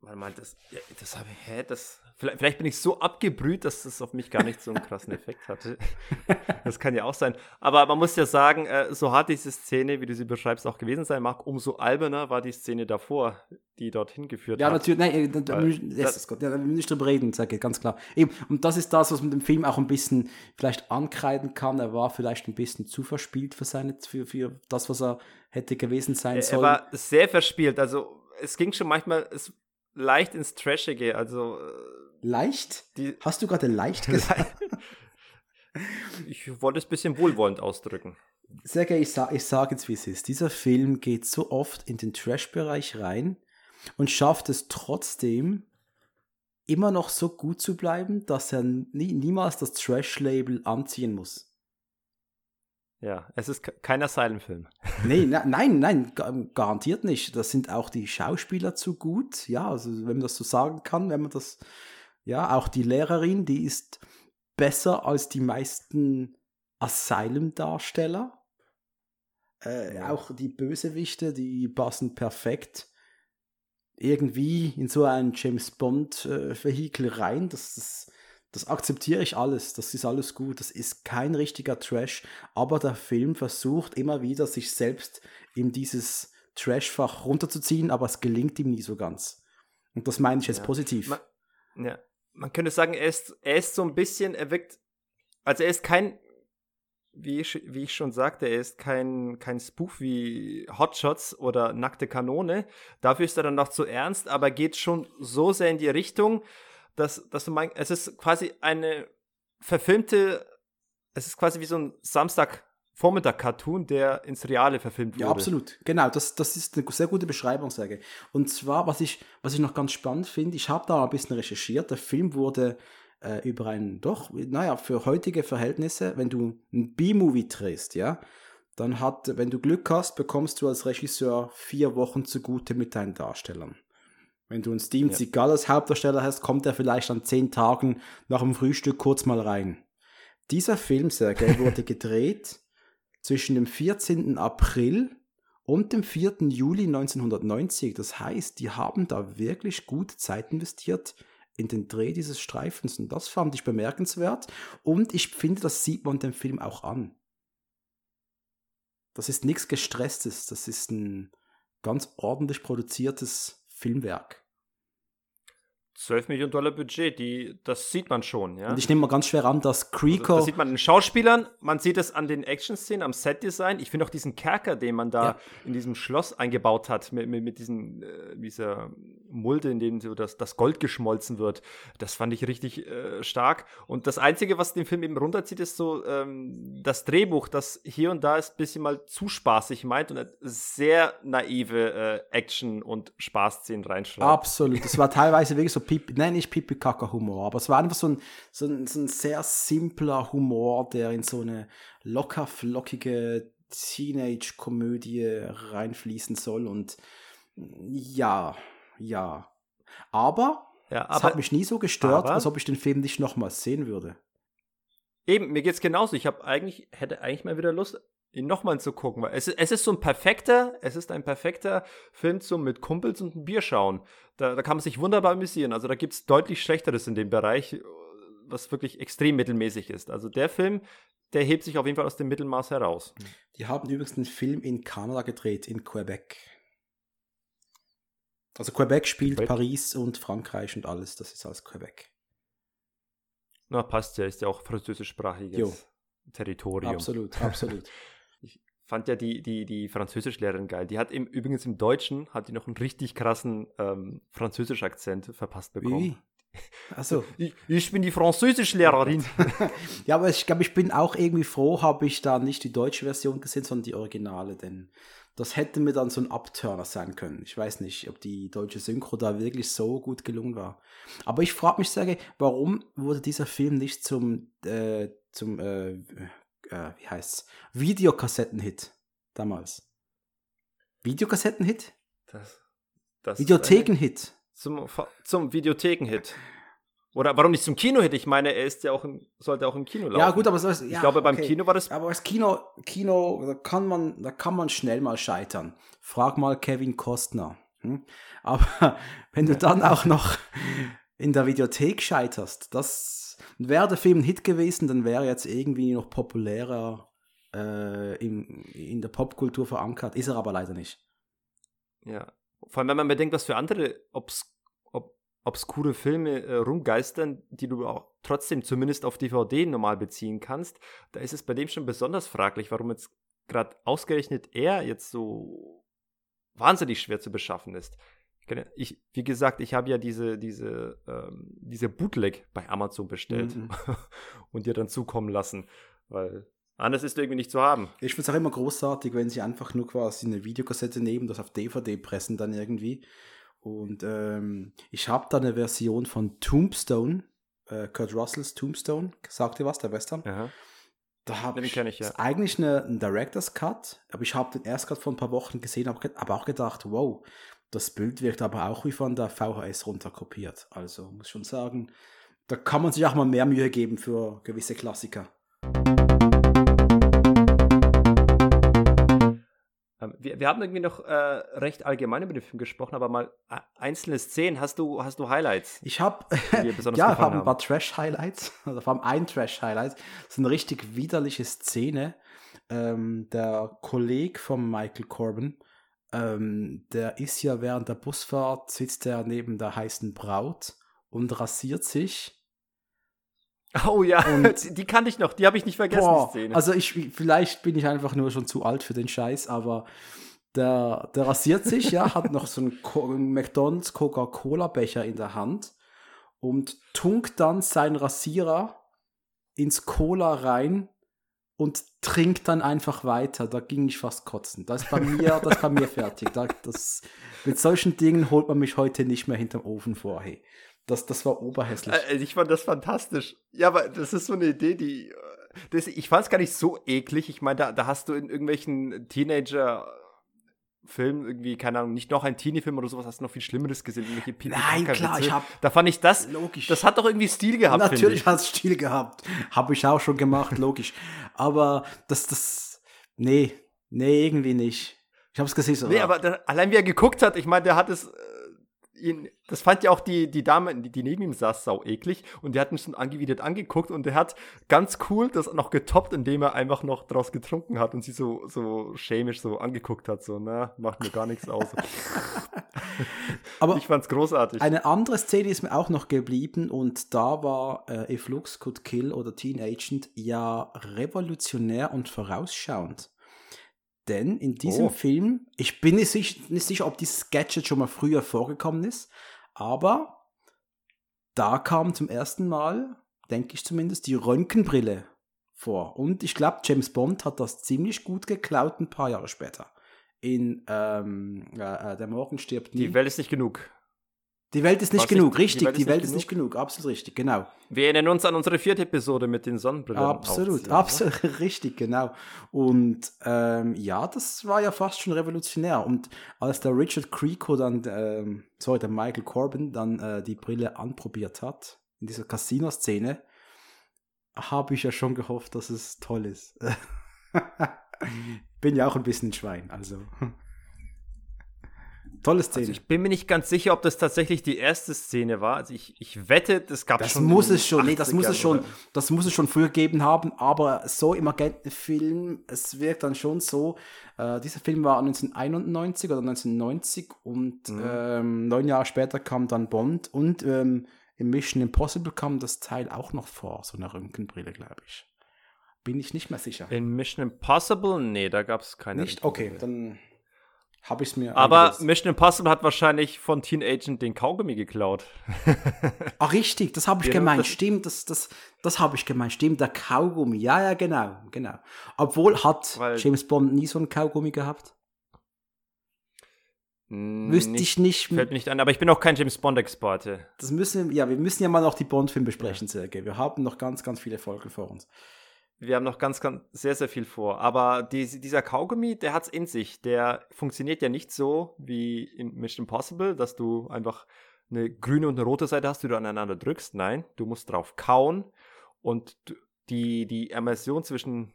Warte mal, das, ja, das habe ich, hä, das, vielleicht, vielleicht, bin ich so abgebrüht, dass das auf mich gar nicht so einen krassen Effekt hatte. das kann ja auch sein. Aber man muss ja sagen, äh, so hart diese Szene, wie du sie beschreibst, auch gewesen sein mag, umso alberner war die Szene davor, die dorthin geführt ja, hat. Ja, natürlich, nein, da, das, ist Gott, ja, da müssen wir nicht drüber reden, sage ich ganz klar. Eben, und das ist das, was man dem Film auch ein bisschen vielleicht ankreiden kann. Er war vielleicht ein bisschen zu verspielt für seine, für, für das, was er hätte gewesen sein sollen. Er war sehr verspielt, also es ging schon manchmal, es leicht ins Trashige, also. Äh, leicht? Die, Hast du gerade leicht gesagt? ich wollte es ein bisschen wohlwollend ausdrücken. Sehr gerne, ich, sa ich sage jetzt, wie es ist. Dieser Film geht so oft in den Trash-Bereich rein und schafft es trotzdem, immer noch so gut zu bleiben, dass er nie, niemals das Trash-Label anziehen muss. Ja, es ist kein Asylum-Film. Nee, na, nein, nein, garantiert nicht. Das sind auch die Schauspieler zu gut. Ja, also wenn man das so sagen kann, wenn man das, ja, auch die Lehrerin, die ist besser als die meisten Asylum-Darsteller. Äh, ja. Auch die Bösewichte, die passen perfekt irgendwie in so ein James Bond-Vehikel äh, rein. Das ist das akzeptiere ich alles, das ist alles gut, das ist kein richtiger Trash, aber der Film versucht immer wieder, sich selbst in dieses Trash-Fach runterzuziehen, aber es gelingt ihm nie so ganz. Und das meine ich jetzt ja. positiv. Man, ja, man könnte sagen, er ist, er ist so ein bisschen, er wirkt, also er ist kein, wie ich, wie ich schon sagte, er ist kein, kein Spoof wie Hotshots oder Nackte Kanone. Dafür ist er dann noch zu ernst, aber geht schon so sehr in die Richtung, dass, dass du meinst, es ist quasi eine verfilmte, es ist quasi wie so ein Samstag-Vormittag-Cartoon, der ins Reale verfilmt wurde. Ja, absolut. Genau, das, das ist eine sehr gute Beschreibung, sage ich. Und zwar, was ich, was ich noch ganz spannend finde, ich habe da ein bisschen recherchiert, der Film wurde äh, über einen, doch, naja, für heutige Verhältnisse, wenn du ein B-Movie drehst, ja, dann hat, wenn du Glück hast, bekommst du als Regisseur vier Wochen zugute mit deinen Darstellern. Wenn du einen Steven ja. Seagal als Hauptdarsteller hast, kommt er vielleicht an zehn Tagen nach dem Frühstück kurz mal rein. Dieser Film, Sergei, wurde gedreht zwischen dem 14. April und dem 4. Juli 1990. Das heißt, die haben da wirklich gut Zeit investiert in den Dreh dieses Streifens und das fand ich bemerkenswert und ich finde, das sieht man dem Film auch an. Das ist nichts Gestresstes, das ist ein ganz ordentlich produziertes Filmwerk. 12 Millionen Dollar Budget, die, das sieht man schon, ja. Und ich nehme mal ganz schwer an, dass Creeco. Also, das sieht man an den Schauspielern, man sieht es an den Action-Szenen, am Set-Design. Ich finde auch diesen Kerker, den man da ja. in diesem Schloss eingebaut hat, mit, mit, mit diesen, äh, dieser Mulde, in dem so das, das Gold geschmolzen wird. Das fand ich richtig äh, stark. Und das Einzige, was den Film eben runterzieht, ist so ähm, das Drehbuch, das hier und da ist ein bisschen mal zu spaßig meint und sehr naive äh, Action- und Spaßszenen reinschreibt. Absolut. Das war teilweise wirklich so Pipi, nein, nicht Pipi-Kaka-Humor, aber es war einfach so ein, so, ein, so ein sehr simpler Humor, der in so eine locker flockige Teenage-Komödie reinfließen soll und ja, ja. Aber, ja, aber es hat mich nie so gestört, aber, als ob ich den Film nicht nochmals sehen würde. Eben, mir geht's genauso. Ich habe eigentlich, hätte eigentlich mal wieder Lust, ihn nochmal zu gucken. Es, es ist so ein perfekter, es ist ein perfekter Film zum mit Kumpels und ein Bier schauen. Da, da kann man sich wunderbar amüsieren. Also da gibt es deutlich Schlechteres in dem Bereich, was wirklich extrem mittelmäßig ist. Also der Film, der hebt sich auf jeden Fall aus dem Mittelmaß heraus. Die haben übrigens einen Film in Kanada gedreht, in Quebec. Also Quebec spielt Quebec. Paris und Frankreich und alles, das ist alles Quebec. Na, passt ja, ist ja auch französischsprachiges jo. Territorium. Absolut, absolut. fand ja die, die, die Französischlehrerin geil. Die hat im, übrigens im Deutschen hat die noch einen richtig krassen ähm, Französisch-Akzent verpasst bekommen. Wie? Also ich, ich, bin die Französischlehrerin. ja, aber ich glaube, ich bin auch irgendwie froh, habe ich da nicht die deutsche Version gesehen, sondern die Originale, denn das hätte mir dann so ein Abturner sein können. Ich weiß nicht, ob die deutsche Synchro da wirklich so gut gelungen war. Aber ich frage mich, sage, warum wurde dieser Film nicht zum, äh, zum äh, äh, wie heißt's, Videokassettenhit damals. Videokassettenhit? Das, das Videothekenhit. Zum, zum Videothekenhit. Oder warum nicht zum Kino-Hit? Ich meine, er ist ja auch im, sollte auch im Kino laufen. Ja, gut, aber so ist, Ich ja, glaube, beim okay. Kino war das. Aber das Kino, Kino, da kann man, da kann man schnell mal scheitern. Frag mal Kevin Costner. Hm? Aber wenn du dann auch noch in der Videothek scheiterst, das wäre der Film ein Hit gewesen, dann wäre er jetzt irgendwie noch populärer äh, im, in der Popkultur verankert. Ist er aber leider nicht. Ja. Vor allem, wenn man bedenkt, was für andere obs ob obskure Filme äh, rumgeistern, die du auch trotzdem zumindest auf DVD normal beziehen kannst, da ist es bei dem schon besonders fraglich, warum jetzt gerade ausgerechnet er jetzt so wahnsinnig schwer zu beschaffen ist. Ich ja- Ich, wie gesagt, ich habe ja diese, diese, ähm, diese Bootleg bei Amazon bestellt Mhm. und dir dann zukommen lassen, weil anders ist irgendwie nicht zu haben. Ich finde es auch immer großartig, wenn sie einfach nur quasi eine Videokassette nehmen, das auf DVD pressen dann irgendwie. Und ähm, ich habe da eine Version von Tombstone, äh, Kurt Russells Tombstone. Sagt ihr was, der Western? Aha. Da habe ich, ich, ja. ist eigentlich eine, ein Director's Cut, aber ich habe den erst gerade vor ein paar Wochen gesehen, habe aber auch gedacht, wow, das Bild wird aber auch wie von der VHS runterkopiert. Also muss schon sagen, da kann man sich auch mal mehr Mühe geben für gewisse Klassiker. Ähm, Wir, wir haben irgendwie noch äh, recht allgemein über den Film gesprochen, aber mal äh, einzelne Szenen. Hast du, hast du Highlights? Ich habe ja, wir haben ein paar Trash-Highlights. Also vor allem ein Trash-Highlight. Das ist eine richtig widerliche Szene. Ähm, der Kollege von Michael Corbin, ähm, der ist ja während der Busfahrt, sitzt er neben der heißen Braut und rasiert sich. Oh ja, Und- die, kannte ich noch, die habe ich nicht vergessen, Boah, die Szene. also ich, vielleicht bin ich einfach nur schon zu alt für den Scheiß, aber der, der rasiert sich, ja, hat noch so einen, Co einen McDonalds Coca-Cola-Becher in der Hand und tunkt dann seinen Rasierer ins Cola rein und trinkt dann einfach weiter. Da ging ich fast kotzen. Das ist bei mir, das bei mir fertig. Da, das, mit solchen Dingen holt man mich heute nicht mehr hinterm Ofen vor. Hey. Das, das war oberhässlich. Äh, ich fand das fantastisch. Ja, aber das ist so eine Idee, die. äh, Das, ich fand es gar nicht so eklig. Ich meine, da, da hast du in irgendwelchen Teenager-Filmen irgendwie, keine Ahnung, nicht noch ein Teenie-Film oder sowas, hast du noch viel Schlimmeres gesehen. Irgendwelche Pipi Nein, klar, ich hab- Da fand ich das. Logisch. Das hat doch irgendwie Stil gehabt, Natürlich ich. hat es Stil gehabt. Habe ich auch schon gemacht, logisch. Aber das, das, nee, nee, irgendwie nicht. Ich habe es gesehen. So, Nee, aber da, allein wie er geguckt hat, ich meine, der hat es. Ihn, das fand ja auch die, die Dame, die, die neben ihm saß, sau eklig. Und der hat mich so angewidert angeguckt und der hat ganz cool das noch getoppt, indem er einfach noch draus getrunken hat und sie so, so schämisch so angeguckt hat. So, na, macht mir gar nichts aus. aber ich fand's großartig. eine andere Szene ist mir auch noch geblieben und da war äh, If Looks Could Kill oder Teen Agent ja revolutionär und vorausschauend. Denn in diesem Oh. Film, ich bin nicht sicher, nicht sicher, ob dieses Gadget schon mal früher vorgekommen ist, aber da kam zum ersten Mal, denke ich zumindest, die Röntgenbrille vor. Und ich glaube, James Bond hat das ziemlich gut geklaut ein paar Jahre später. In ähm, äh, äh, Der Morgen stirbt nie. die Welt ist nicht genug. Die Welt ist nicht Was genug, die richtig. Welt Die ist Welt nicht ist nicht genug, absolut richtig, genau. Wir erinnern uns an unsere vierte Episode mit den Sonnenbrillen. Absolut, absolut richtig, genau. Und ähm, ja, das war ja fast schon revolutionär. Und als der Richard Creeko dann, ähm, sorry, der Michael Corbin dann äh, die Brille anprobiert hat, in dieser Casino-Szene, habe ich ja schon gehofft, dass es toll ist. Bin ja auch ein bisschen ein Schwein, also. Tolle Szene. Also ich bin mir nicht ganz sicher, ob das tatsächlich die erste Szene war. Also ich, ich wette, das gab Das schon. muss es schon, nee, das muss es 80ern schon, oder- das muss es schon früher gegeben haben, aber so im Agentenfilm, es wirkt dann schon so, äh, dieser Film war 1991 oder 1990 und Mhm. ähm, neun Jahre später kam dann Bond und ähm, im Mission Impossible kam das Teil auch noch vor, so eine Röntgenbrille, glaube ich. Bin ich nicht mehr sicher. In Mission Impossible? Nee, da gab es keine. nicht? Okay, dann habe ich es mir Aber eingelesen. Mission Impossible hat wahrscheinlich von Teen Agent den Kaugummi geklaut. Ah, richtig, das habe ich Genau, gemeint. das- Stimmt, das, das, das habe ich gemeint. Stimmt, der Kaugummi. Ja, ja, genau, genau. Obwohl hat Weil- James Bond nie so einen Kaugummi gehabt. Wüsste ich nicht. Fällt nicht ein, aber ich bin auch kein James Bond-Experte. Das müssen, ja, wir müssen ja mal noch die Bond-Filme besprechen, Sergej. Wir haben noch ganz, ganz viele Folgen vor uns. Wir haben noch ganz, ganz sehr, sehr viel vor. Aber die, dieser Kaugummi, der hat's in sich. Der funktioniert ja nicht so wie in Mission Impossible, dass du einfach eine grüne und eine rote Seite hast, die du aneinander drückst. Nein, du musst drauf kauen und die, die Immersion zwischen,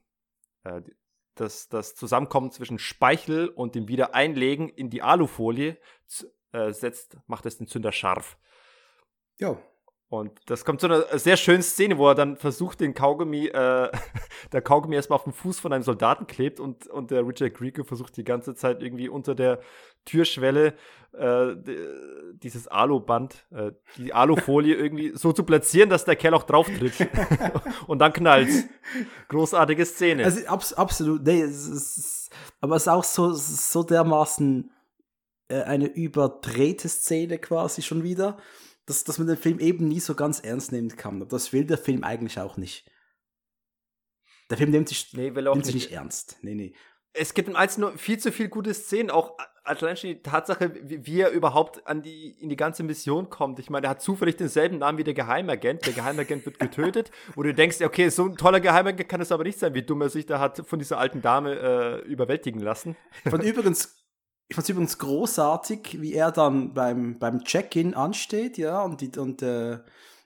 äh, das, das Zusammenkommen zwischen Speichel und dem Wiedereinlegen in die Alufolie äh, setzt, macht es den Zünder scharf. Ja, und das kommt zu einer sehr schönen Szene, wo er dann versucht, den Kaugummi, äh, der Kaugummi erstmal auf dem Fuß von einem Soldaten klebt und, und der Richard Grieco versucht die ganze Zeit irgendwie unter der Türschwelle äh, dieses Aluband, äh, die Alufolie irgendwie so zu platzieren, dass der Kerl auch drauf tritt. und dann knallt. Großartige Szene. Also abs absolut, nee, es ist, aber es ist auch so, so dermaßen äh, eine überdrehte Szene quasi schon wieder dass, dass man den Film eben nie so ganz ernst nehmen kann. Das will der Film eigentlich auch nicht. Der Film nimmt sich, nee, nimmt sich nicht. nicht ernst. Nee, nee. Es gibt im Einzelnen viel zu viel gute Szenen, auch allein schon die Tatsache, wie, wie, er überhaupt an die, in die ganze Mission kommt. Ich meine, er hat zufällig denselben Namen wie der Geheimagent. Der Geheimagent wird getötet, wo du denkst, okay, so ein toller Geheimagent kann es aber nicht sein, wie dumm er sich da hat von dieser alten Dame äh, überwältigen lassen. Von übrigens ich fand es übrigens großartig, wie er dann beim, beim Check-in ansteht, ja, und, die, und äh,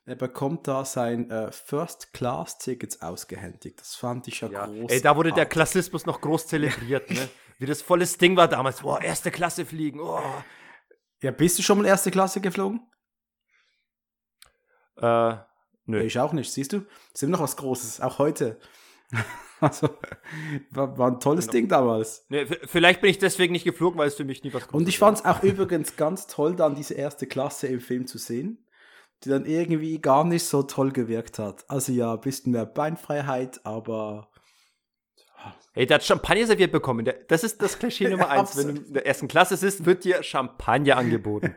er bekommt da sein äh, First-Class-Tickets ausgehändigt. Das fand ich ja, ja. großartig. Ey, da wurde der Klassismus noch groß zelebriert, ne? Wie das volles Ding war damals. Boah, erste Klasse fliegen, oh. Ja, bist du schon mal erste Klasse geflogen? Äh, nö. Ich auch nicht, siehst du? Das ist immer noch was Großes, auch heute. Also, war, war ein tolles genau. Ding damals. Nee, vielleicht bin ich deswegen nicht geflogen, weil es für mich nie was Und ich fand es auch übrigens ganz toll, dann diese erste Klasse im Film zu sehen, die dann irgendwie gar nicht so toll gewirkt hat. Also ja, ein bisschen mehr Beinfreiheit, aber. Hey, der hat Champagner serviert bekommen. Das ist das Klischee Nummer eins. Wenn du in der ersten Klasse sitzt, wird dir Champagner angeboten.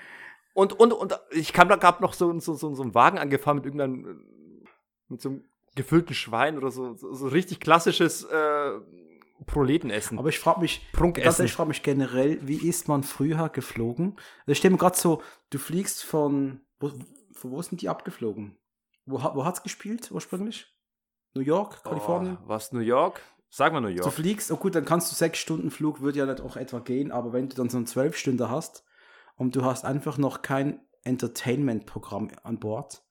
und, und, und ich kam da gab noch so, so, so, so einen Wagen angefahren mit irgendeinem, mit so einem gefüllten Schwein oder so, so, so richtig klassisches äh, Proletenessen. Aber ich frage mich, ehrlich, ich frage mich generell, wie ist man früher geflogen? Also ich stelle mir gerade so, du fliegst von, wo, von wo sind die abgeflogen? Wo, wo hat's gespielt ursprünglich? New York, Kalifornien? Oh, was, New York? Sag mal New York. Du fliegst, oh gut, dann kannst du sechs Stunden Flug, würde ja nicht auch etwa gehen, aber wenn du dann so einen zwölf Stunden hast und du hast einfach noch kein Entertainment-Programm an Bord,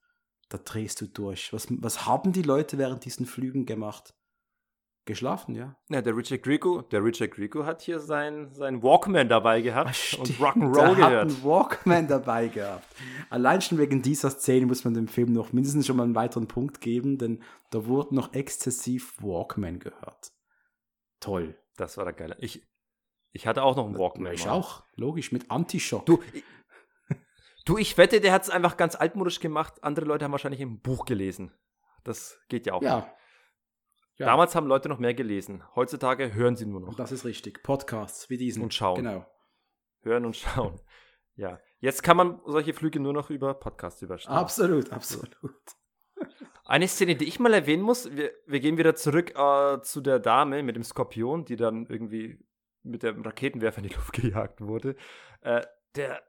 da drehst du durch. Was, was haben die Leute während diesen Flügen gemacht? Geschlafen, ja. Ja, der Richard Grieco, der Richard Grieco hat hier sein, sein Walkman dabei gehabt Ach, und Rock'n'Roll gehört. Hat einen Walkman dabei gehabt. Allein schon wegen dieser Szene muss man dem Film noch mindestens schon mal einen weiteren Punkt geben, denn da wurde noch exzessiv Walkman gehört. Toll. Das war der geile. Ich, ich hatte auch noch einen Walkman. Ich auch, logisch, mit Antischock. Du, Du, ich wette, der hat es einfach ganz altmodisch gemacht. Andere Leute haben wahrscheinlich ein Buch gelesen. Das geht ja auch. Ja. ja. Damals haben Leute noch mehr gelesen. Heutzutage hören sie nur noch. Das ist richtig. Podcasts wie diesen. Und schauen. Genau. Hören und schauen. Ja. Jetzt kann man solche Flüge nur noch über Podcasts überstehen. Absolut, absolut. Eine Szene, die ich mal erwähnen muss, wir, wir gehen wieder zurück äh, zu der Dame mit dem Skorpion, die dann irgendwie mit dem Raketenwerfer in die Luft gejagt wurde. Äh, der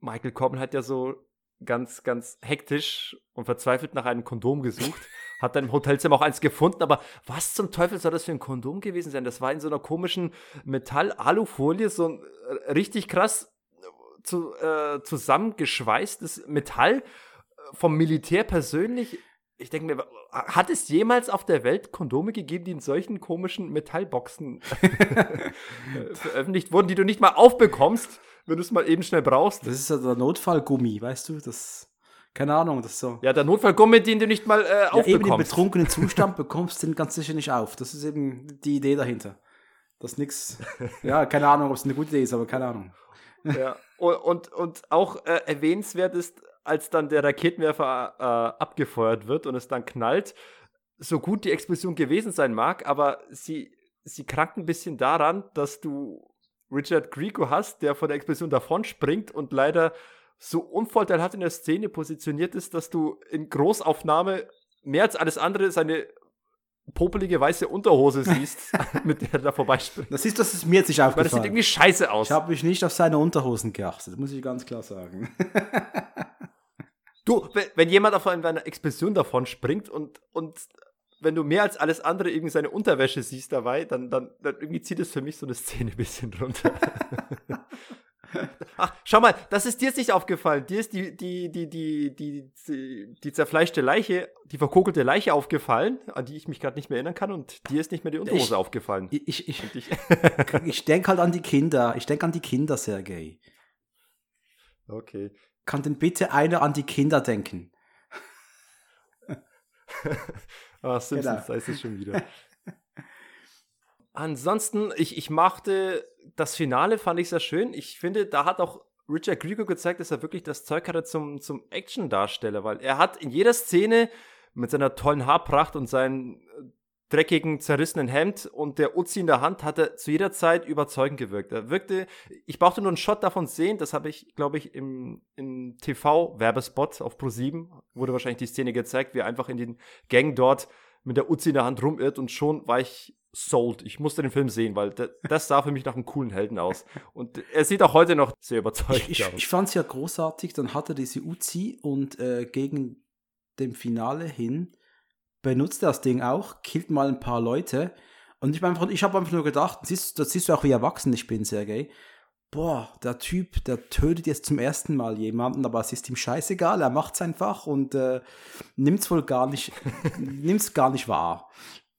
Michael Corbin hat ja so ganz, ganz hektisch und verzweifelt nach einem Kondom gesucht. Hat dann im Hotelzimmer auch eins gefunden, aber was zum Teufel soll das für ein Kondom gewesen sein? Das war in so einer komischen Metall-Alufolie, so ein äh, richtig krass äh, zu, äh, zusammengeschweißtes Metall äh, vom Militär persönlich. Ich denke mir, hat es jemals auf der Welt Kondome gegeben, die in solchen komischen Metallboxen veröffentlicht wurden, die du nicht mal aufbekommst? Wenn du es mal eben schnell brauchst. Das ist ja der Notfallgummi, weißt du? Das, keine Ahnung, das ist so. Ja, der Notfallgummi, den du nicht mal äh, ja, aufbekommst. Eben im betrunkenen Zustand bekommst du den ganz sicher nicht auf. Das ist eben die Idee dahinter. Das nix, ja, keine Ahnung, ob es eine gute Idee ist, aber keine Ahnung. Ja, und, und, und auch äh, erwähnenswert ist, als dann der Raketenwerfer äh, abgefeuert wird und es dann knallt, so gut die Explosion gewesen sein mag, aber sie, sie krankt ein bisschen daran, dass du Richard Grieco hast, der von der Explosion davon springt und leider so unvorteilhaft in der Szene positioniert ist, dass du in Großaufnahme mehr als alles andere seine popelige weiße Unterhose siehst, mit der er da vorbeispringt. Das ist, das ist mir jetzt nicht aufgefallen. Weil das sieht irgendwie scheiße aus. Ich habe mich nicht auf seine Unterhosen geachtet, muss ich ganz klar sagen. du, wenn jemand auf einer Explosion davon springt und, und wenn du mehr als alles andere irgendwie seine Unterwäsche siehst dabei, dann, dann, dann irgendwie zieht es für mich so eine Szene ein bisschen drunter. Ach, schau mal, das ist dir jetzt nicht aufgefallen. Dir ist die, die, die, die, die, die, die zerfleischte Leiche, die verkokelte Leiche aufgefallen, an die ich mich gerade nicht mehr erinnern kann, und dir ist nicht mehr die Unterhose Ich- aufgefallen. Ich, ich, ich, ich, ich denke halt an die Kinder. Ich denke an die Kinder, Sergej. okay. Kann denn bitte einer an die Kinder denken? Ah, Simpsons, Genau. da ist es schon wieder. Ansonsten, ich, ich machte das Finale, fand ich sehr schön. Ich finde, da hat auch Richard Grieco gezeigt, dass er wirklich das Zeug hatte zum, zum Action-Darsteller, weil er hat in jeder Szene mit seiner tollen Haarpracht und seinem äh, dreckigen, zerrissenen Hemd und der Uzi in der Hand hat er zu jeder Zeit überzeugend gewirkt. Er wirkte, ich brauchte nur einen Shot davon sehen, das habe ich, glaube ich, im, im TV-Werbespot auf Pro7 wurde wahrscheinlich die Szene gezeigt, wie er einfach in den Gang dort mit der Uzi in der Hand rumirrt und schon war ich sold. Ich musste den Film sehen, weil da- das sah für mich nach einem coolen Helden aus. Und er sieht auch heute noch sehr überzeugend Ich, ich, aus. ich fand es ja großartig. Dann hat er diese Uzi und äh, gegen dem Finale hin benutzt das Ding auch, killt mal ein paar Leute. Und ich, mein, ich habe einfach nur gedacht, siehst, das siehst du auch, wie erwachsen ich bin, Sergej. Boah, der Typ, der tötet jetzt zum ersten Mal jemanden, aber es ist ihm scheißegal, er macht's einfach und äh, nimmt's wohl gar nicht, nimmt's gar nicht wahr.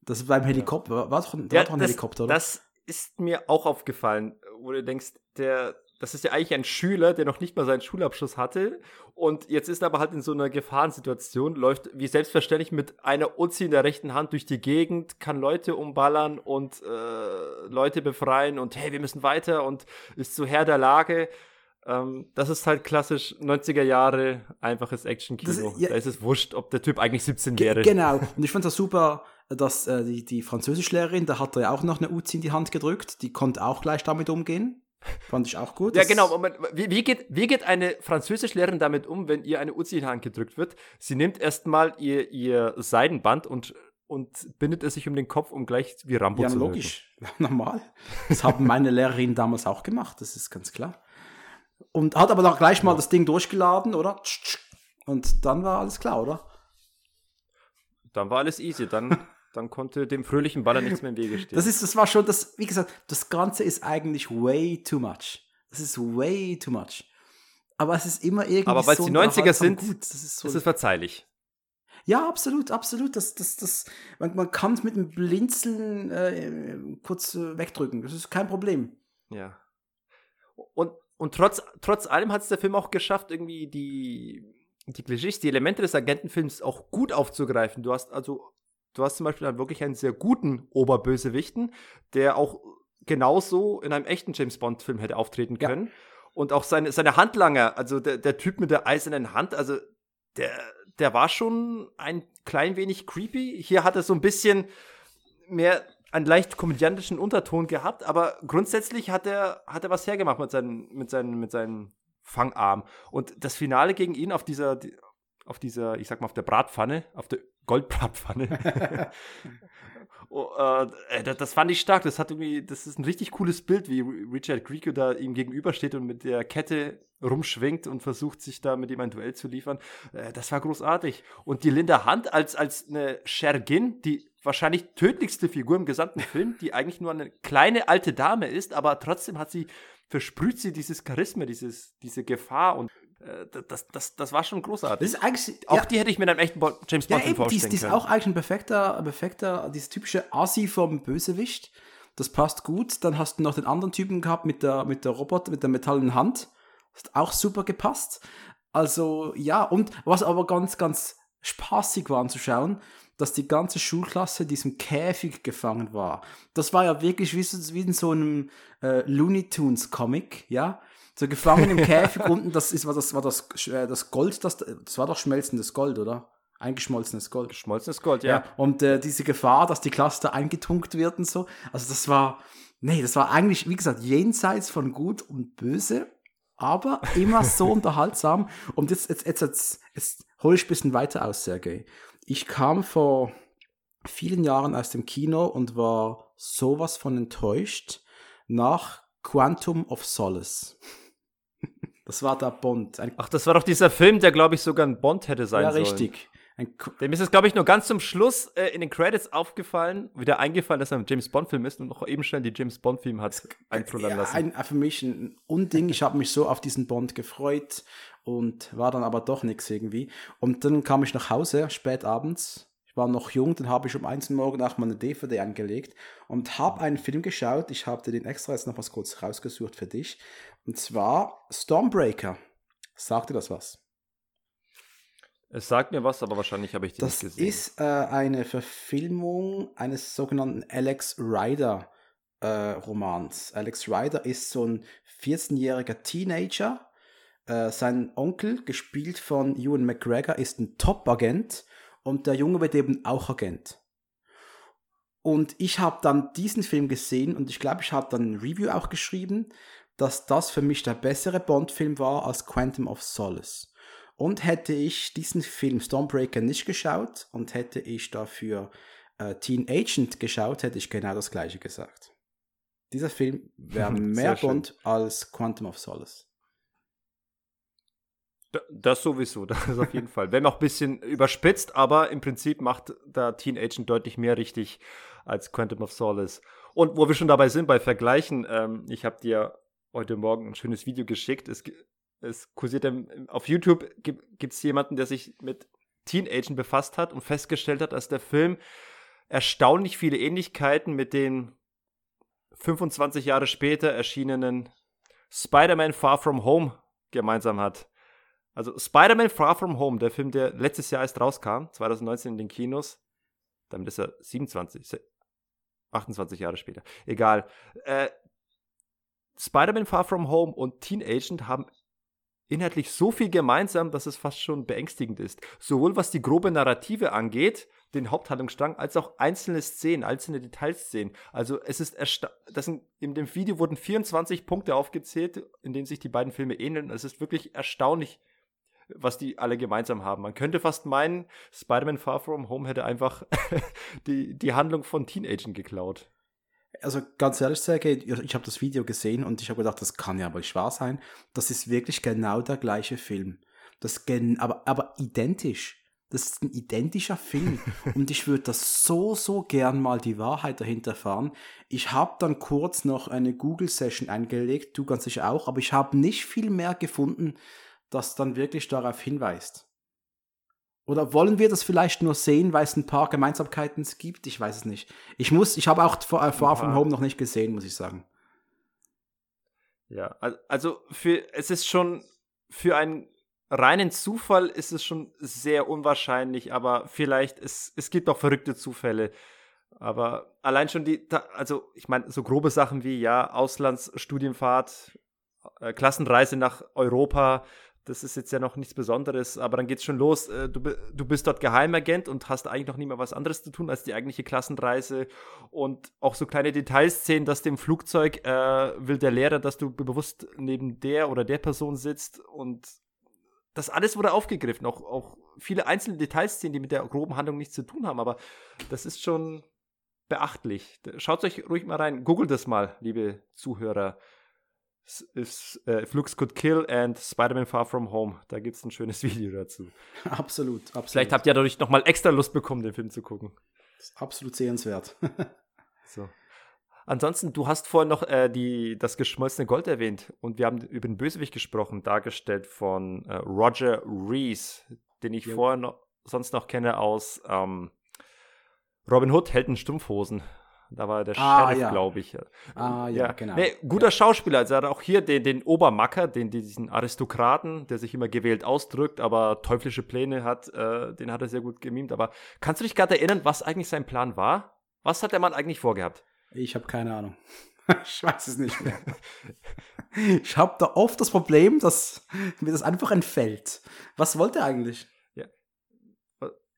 Das ist beim Helikopter, war doch ein, war doch ein das, Helikopter, oder? Das ist mir auch aufgefallen, wo du denkst, der, das ist ja eigentlich ein Schüler, der noch nicht mal seinen Schulabschluss hatte und jetzt ist er aber halt in so einer Gefahrensituation, läuft wie selbstverständlich mit einer Uzi in der rechten Hand durch die Gegend, kann Leute umballern und äh, Leute befreien und hey, wir müssen weiter und ist so Herr der Lage. Ähm, das ist halt klassisch 90er Jahre einfaches Action-Kino. Ja- da ist es wurscht, ob der Typ eigentlich 17 Ge- wäre. Genau. Und ich fand das super, dass äh, die, die Französischlehrerin, da hat er ja auch noch eine Uzi in die Hand gedrückt, die konnte auch gleich damit umgehen. Fand ich auch gut. Ja, genau. Moment, wie, wie, geht, wie geht eine Französischlehrerin damit um, wenn ihr eine Uzi in die Hand gedrückt wird? Sie nimmt erstmal ihr, ihr Seidenband und, und bindet es sich um den Kopf, um gleich wie Rambo Ja, zu wirken. logisch. Normal. Das haben meine Lehrerinnen damals auch gemacht, das ist ganz klar. Und hat aber dann gleich mal das Ding durchgeladen, oder? Und dann war alles klar, oder? Dann war alles easy. Dann, dann konnte dem fröhlichen Baller nichts mehr im Wege stehen. Das ist, das war schon, das, wie gesagt, das Ganze ist eigentlich way too much. Das ist way too much. Aber es ist immer irgendwie Aber weil's so die 90er unterhaltsam sind, gut. Das ist so ist verzeihlich. Ja, absolut, absolut. Das, das, das, man, man kann es mit einem Blinzeln äh, kurz äh, wegdrücken. Das ist kein Problem. Ja. Und, und trotz, trotz allem hat es der Film auch geschafft, irgendwie die, die Klischees, die Elemente des Agentenfilms auch gut aufzugreifen. Du hast also, du hast zum Beispiel dann wirklich einen sehr guten Oberbösewichten, der auch genauso in einem echten James Bond-Film hätte auftreten Ja. können. Und auch seine, seine Handlanger, also der, der Typ mit der eisernen Hand, also der, der war schon ein klein wenig creepy. Hier hat er so ein bisschen mehr einen leicht komödiantischen Unterton gehabt, aber grundsätzlich hat er, hat er was hergemacht mit seinen, mit seinen, mit seinen Fangarm. Und das Finale gegen ihn auf dieser, auf dieser, ich sag mal, auf der Bratpfanne, auf der Goldbratpfanne. oh, äh, das, das fand ich stark. Das hat irgendwie, das ist ein richtig cooles Bild, wie Richard Grieco da ihm gegenübersteht und mit der Kette rumschwingt und versucht, sich da mit ihm ein Duell zu liefern. Äh, das war großartig. Und die Linda Hunt als, als eine Shergin, die wahrscheinlich tödlichste Figur im gesamten Film, die eigentlich nur eine kleine alte Dame ist, aber trotzdem hat sie, versprüht sie dieses Charisma, dieses, diese Gefahr und äh, das, das, das war schon großartig. Das ist eigentlich. Auch ja, die hätte ich mir in einem echten James ja, Bond Film eben, die, ist- vorstellen die ist können. auch eigentlich ein perfekter, perfekter, dieses typische Assi vom Bösewicht. Das passt gut. Dann hast du noch den anderen Typen gehabt mit der, mit der Roboter, mit der metallenen Hand. Das hat auch super gepasst. Also, ja, und was aber ganz, ganz spaßig war anzuschauen, dass die ganze Schulklasse in diesem Käfig gefangen war. Das war ja wirklich wie, so, in so einem äh, Looney Tunes Comic, ja. So gefangen im Käfig unten, das ist, war das, war das, äh, das Gold, das, das war doch schmelzendes Gold, oder? Eingeschmolzenes Gold. Geschmolzenes Gold, Ja, ja. und äh, diese Gefahr, dass die da eingetunkt wird und so. Also das war, nee, das war eigentlich, wie gesagt, jenseits von Gut und Böse, aber immer so unterhaltsam. Und jetzt, jetzt, jetzt, jetzt, jetzt hole ich ein bisschen weiter aus, Sergej. Ich kam vor vielen Jahren aus dem Kino und war sowas von enttäuscht nach Quantum of Solace. Das war der Bond. Ein Ach, das war doch dieser Film, der, glaube ich, sogar ein Bond hätte sein ja, sollen. richtig. Dem ist es, glaube ich, nur ganz zum Schluss äh, in den Credits aufgefallen, wieder eingefallen, dass er ein James Bond-Film ist und noch eben schnell die James Bond-Film hat einfluttern ja, lassen. Ein, für mich ein Unding. Ich habe mich so auf diesen Bond gefreut und war dann aber doch nichts irgendwie. Und dann kam ich nach Hause, spät abends. Ich war noch jung, dann habe ich um eins Uhr morgen auch mal eine DVD angelegt und habe einen Film geschaut. Ich habe den extra jetzt noch was kurz rausgesucht für dich. Und zwar Stormbreaker. Sagt dir das was? Es sagt mir was, aber wahrscheinlich habe ich die das nicht gesehen. Das ist äh, eine Verfilmung eines sogenannten Alex Rider äh, Romans. Alex Rider ist so ein 14-jähriger Teenager. Äh, sein Onkel, gespielt von Ewan McGregor, ist ein Top-Agent und der Junge wird eben auch Agent. Und ich habe dann diesen Film gesehen und ich glaube, ich habe dann ein Review auch geschrieben, dass das für mich der bessere Bond-Film war als Quantum of Solace. Und hätte ich diesen Film Stormbreaker nicht geschaut und hätte ich dafür äh, Teen Agent geschaut, hätte ich genau das gleiche gesagt. Dieser Film wäre mehr Bond als Quantum of Solace. Das sowieso, das ist auf jeden Fall. Wenn auch ein bisschen überspitzt, aber im Prinzip macht da Teen Agent deutlich mehr richtig als Quantum of Solace. Und wo wir schon dabei sind, bei Vergleichen, ähm, ich habe dir heute Morgen ein schönes Video geschickt. Es, es kursiert auf YouTube, gibt es jemanden, der sich mit Teen Agent befasst hat und festgestellt hat, dass der Film erstaunlich viele Ähnlichkeiten mit den 25 Jahre später erschienenen Spider-Man Far From Home gemeinsam hat. Also Spider-Man Far From Home, der Film, der letztes Jahr erst rauskam, 2019 in den Kinos, damit ist er 27, 28 Jahre später. Egal. Äh, Spider-Man Far From Home und Teen Agent haben inhaltlich so viel gemeinsam, dass es fast schon beängstigend ist. Sowohl was die grobe Narrative angeht, den Haupthandlungsstrang, als auch einzelne Szenen, einzelne Detailszenen. Also es ist sind, in dem Video wurden 24 Punkte aufgezählt, in denen sich die beiden Filme ähneln. Es ist wirklich erstaunlich, was die alle gemeinsam haben. Man könnte fast meinen, Spider-Man Far From Home hätte einfach die, die Handlung von Teen Agent geklaut also ganz ehrlich sage ich habe das Video gesehen und ich habe gedacht, das kann ja wohl nicht wahr sein. Das ist wirklich genau der gleiche Film. Das gen aber, aber identisch. Das ist ein identischer Film. und ich würde das so, so gern mal die Wahrheit dahinter fahren. Ich habe dann kurz noch eine Google-Session eingelegt, du ganz sicher auch, aber ich habe nicht viel mehr gefunden, das dann wirklich darauf hinweist. Oder wollen wir das vielleicht nur sehen, weil es ein paar Gemeinsamkeiten gibt? Ich weiß es nicht. Ich muss, ich habe auch Far, Far From Home noch nicht gesehen, muss ich sagen. Ja, also für es ist schon für einen reinen Zufall ist es schon sehr unwahrscheinlich, aber vielleicht es es gibt auch verrückte Zufälle. Aber allein schon die, also ich meine so grobe Sachen wie ja Auslandsstudienfahrt, äh, Klassenreise nach Europa, das ist jetzt ja noch nichts Besonderes, aber dann geht's schon los. Äh, du, du bist dort Geheimagent und hast eigentlich noch nie mehr was anderes zu tun als die eigentliche Klassenreise. Und auch so kleine Detailszenen, dass dem Flugzeug äh, will der Lehrer, dass du bewusst neben der oder der Person sitzt. Und das alles wurde aufgegriffen. Auch, auch viele einzelne Detailszenen, die mit der groben Handlung nichts zu tun haben. Aber das ist schon beachtlich. Schaut euch ruhig mal rein. Googelt das mal, liebe Zuhörer ist äh, Flux Could Kill and Spider-Man Far From Home. Da gibt es ein schönes Video dazu. Absolut, absolut. Vielleicht habt ihr dadurch nochmal extra Lust bekommen, den Film zu gucken. Absolut sehenswert. so. Ansonsten, du hast vorhin noch äh, die, das geschmolzene Gold erwähnt und wir haben über den Bösewicht gesprochen, dargestellt von äh, Roger Rees, den ich ja. vorher noch, sonst noch kenne aus ähm, Robin Hood, Helden Stumpfhosen. Da war der ah, Sheriff, ja. glaube ich. Ah, ja, ja. genau. Nee, guter ja. Schauspieler. Also er hat auch hier den, den Obermacker, den, diesen Aristokraten, der sich immer gewählt ausdrückt, aber teuflische Pläne hat, äh, den hat er sehr gut gemimt. Aber kannst du dich gerade erinnern, was eigentlich sein Plan war? Was hat der Mann eigentlich vorgehabt? Ich habe keine Ahnung. ich weiß es nicht mehr. ich habe da oft das Problem, dass mir das einfach entfällt. Was wollte er eigentlich?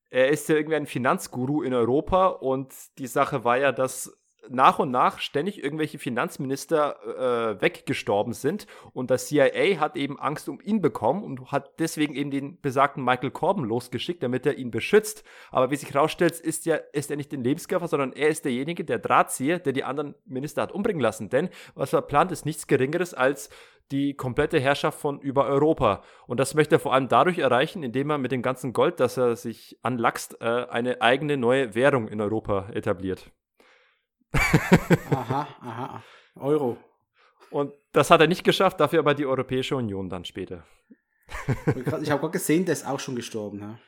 Er ist ja irgendwie ein Finanzguru in Europa und die Sache war ja, dass nach und nach ständig irgendwelche Finanzminister äh, weggestorben sind und das CIA hat eben Angst um ihn bekommen und hat deswegen eben den besagten Michael Corbin losgeschickt, damit er ihn beschützt. Aber wie sich herausstellt, ist, ja, ist er nicht den Lebenskäfer, sondern er ist derjenige, der Drahtzieher, der die anderen Minister hat umbringen lassen. Denn was er plant, ist nichts Geringeres als die komplette Herrschaft von über Europa. Und das möchte er vor allem dadurch erreichen, indem er mit dem ganzen Gold, das er sich anlaxt, äh, eine eigene neue Währung in Europa etabliert. Aha, aha. Euro. Und das hat er nicht geschafft, dafür aber die Europäische Union dann später. ich habe gerade gesehen, der ist auch schon gestorben. Ne?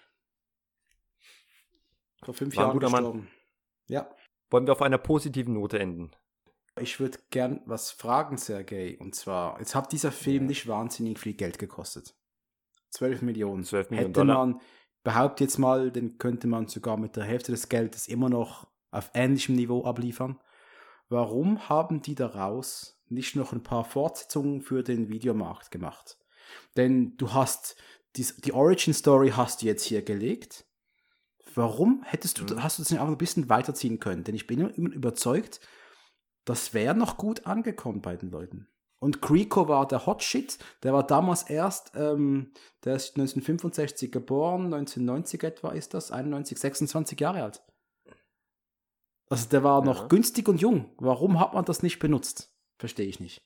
Vor fünf War Jahren gestorben. Mann. Ja. Wollen wir auf einer positiven Note enden? Ich würde gern was fragen, Sergej. Und zwar, jetzt hat dieser Film ja. nicht wahnsinnig viel Geld gekostet. 12 Millionen. 12 Millionen Hätte Dollar. man, behauptet jetzt mal, den könnte man sogar mit der Hälfte des Geldes immer noch auf ähnlichem Niveau abliefern. Warum haben die daraus nicht noch ein paar Fortsetzungen für den Videomarkt gemacht? Denn du hast die, die Origin Story hast du jetzt hier gelegt. Warum hättest du, mhm. hast du das nicht einfach ein bisschen weiterziehen können? Denn ich bin immer überzeugt, das wäre noch gut angekommen bei den Leuten. Und Creeko war der Hot Shit. Der war damals erst, ähm, der ist 1965 geboren, 1990 etwa ist das, 91, 26 Jahre alt. Also der war ja. noch günstig und jung. Warum hat man das nicht benutzt? Verstehe ich nicht.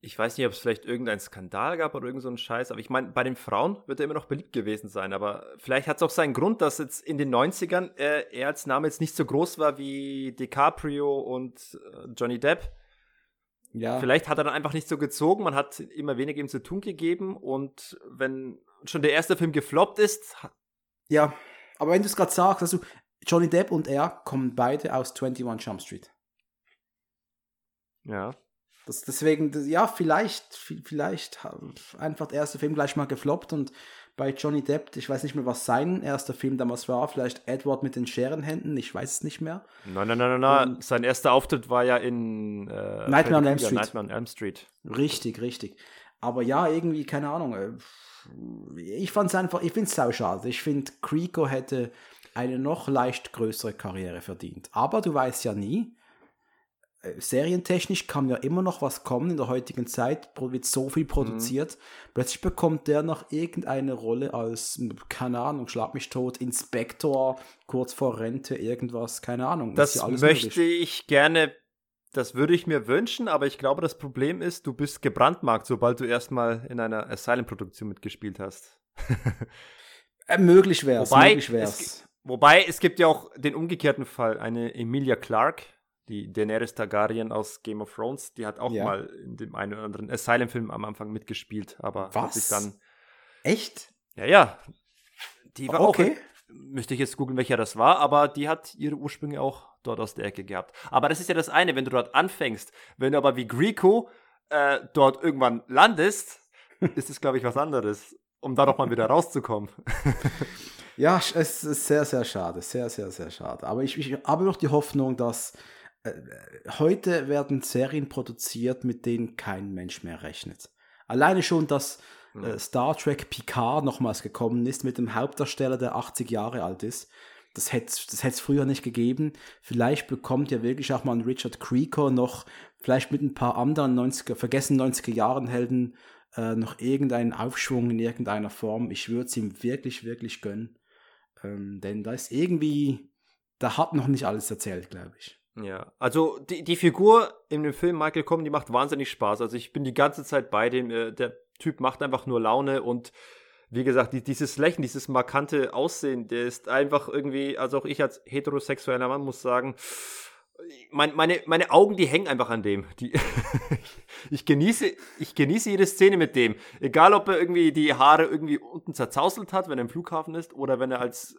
Ich weiß nicht, ob es vielleicht irgendeinen Skandal gab oder irgend so Scheiß, aber ich meine, bei den Frauen wird er immer noch beliebt gewesen sein. Aber vielleicht hat es auch seinen Grund, dass jetzt in den 90ern äh, er als Name jetzt nicht so groß war wie DiCaprio und äh, Johnny Depp. Ja. Vielleicht hat er dann einfach nicht so gezogen, man hat immer weniger ihm zu tun gegeben und wenn schon der erste Film gefloppt ist. Ja, aber wenn du es gerade sagst, also Johnny Depp und er kommen beide aus 21 Jump Street. Ja. Das, deswegen, ja, vielleicht, vielleicht einfach der erste Film gleich mal gefloppt und bei Johnny Depp, ich weiß nicht mehr, was sein erster Film damals war, vielleicht Edward mit den Scherenhänden, ich weiß es nicht mehr. Nein, nein, nein, nein, nein. sein erster Auftritt war ja in äh, Nightmare on Elm Street. Nightmare on Elm Street. Richtig, richtig. Aber ja, irgendwie, keine Ahnung. Äh, ich fand es einfach, ich finde es sau schade. Ich finde, Creeko hätte eine noch leicht größere Karriere verdient. Aber du weißt ja nie, äh, serientechnisch kann ja immer noch was kommen in der heutigen Zeit, wird so viel produziert. Mhm. Plötzlich bekommt der noch irgendeine Rolle als, keine Ahnung, schlag mich tot, Inspektor, kurz vor Rente, irgendwas, keine Ahnung. Das ja möchte möglich. ich gerne, das würde ich mir wünschen, aber ich glaube, das Problem ist, du bist gebrandmarkt, sobald du erstmal in einer Asylum-Produktion mitgespielt hast. äh, möglich wär's, wobei, möglich wär's. Es, wobei, es gibt ja auch den umgekehrten Fall, eine Emilia Clarke, die Daenerys Targaryen aus Game of Thrones, die hat auch ja. mal in dem einen oder anderen Asylum-Film am Anfang mitgespielt, aber Was? hat sich dann. Echt? Ja, ja. Die war okay. auch. Müsste ich jetzt googeln, welcher das war, aber die hat ihre Ursprünge auch dort aus der Ecke gehabt. Aber das ist ja das eine, wenn du dort anfängst. Wenn du aber wie Greco äh, dort irgendwann landest, ist es, glaube ich, was anderes, um da doch mal wieder rauszukommen. ja, es ist sehr, sehr schade. Sehr, sehr, sehr schade. Aber ich, ich habe noch die Hoffnung, dass äh, heute werden Serien produziert, mit denen kein Mensch mehr rechnet. Alleine schon, dass äh, Star Trek Picard nochmals gekommen ist mit dem Hauptdarsteller, der 80 Jahre alt ist. Das hätte es das früher nicht gegeben. Vielleicht bekommt ja wirklich auch mal ein Richard Creeker noch, vielleicht mit ein paar anderen 90er, vergessen 90er Jahren Helden, äh, noch irgendeinen Aufschwung in irgendeiner Form. Ich würde es ihm wirklich, wirklich gönnen. Ähm, denn da ist irgendwie, da hat noch nicht alles erzählt, glaube ich. Ja, also die, die Figur in dem Film Michael Comm, die macht wahnsinnig Spaß. Also ich bin die ganze Zeit bei dem. Äh, der Typ macht einfach nur Laune und wie gesagt, die, dieses Lächeln, dieses markante Aussehen, der ist einfach irgendwie, also auch ich als heterosexueller Mann muss sagen, mein, meine, meine Augen, die hängen einfach an dem. Die, ich, genieße, ich genieße jede Szene mit dem. Egal, ob er irgendwie die Haare irgendwie unten zerzauselt hat, wenn er im Flughafen ist, oder wenn er als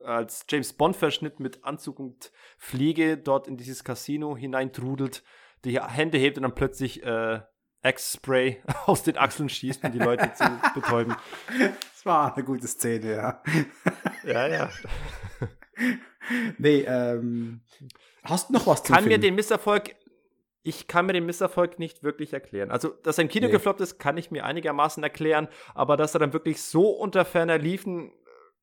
als James Bond-Verschnitt mit Anzug und Fliege dort in dieses Casino hineintrudelt, die Hände hebt und dann plötzlich äh, X-Spray aus den Achseln schießt, um die Leute zu betäuben. Das war eine gute Szene, ja. ja, ja. nee, ähm, hast du noch was zu Kann Film? mir den Misserfolg ich kann mir den Misserfolg nicht wirklich erklären. Also, dass ein Kino nee. gefloppt ist, kann ich mir einigermaßen erklären, aber dass er dann wirklich so unter ferner liefen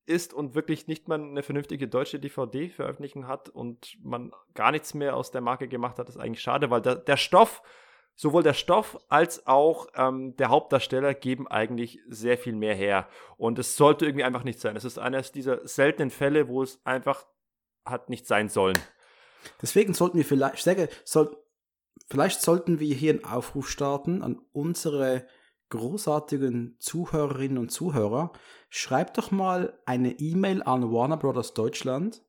ist und wirklich nicht mal eine vernünftige deutsche DVD-Veröffentlichung hat und man gar nichts mehr aus der Marke gemacht hat, ist eigentlich schade, weil der, der Stoff, sowohl der Stoff als auch ähm, der Hauptdarsteller geben eigentlich sehr viel mehr her. Und es sollte irgendwie einfach nicht sein. Es ist eines dieser seltenen Fälle, wo es einfach hat nicht sein sollen. Deswegen sollten wir vielleicht, ich sage, soll, vielleicht sollten wir hier einen Aufruf starten an unsere großartigen Zuhörerinnen und Zuhörer. Schreibt doch mal eine E-Mail an Warner Brothers Deutschland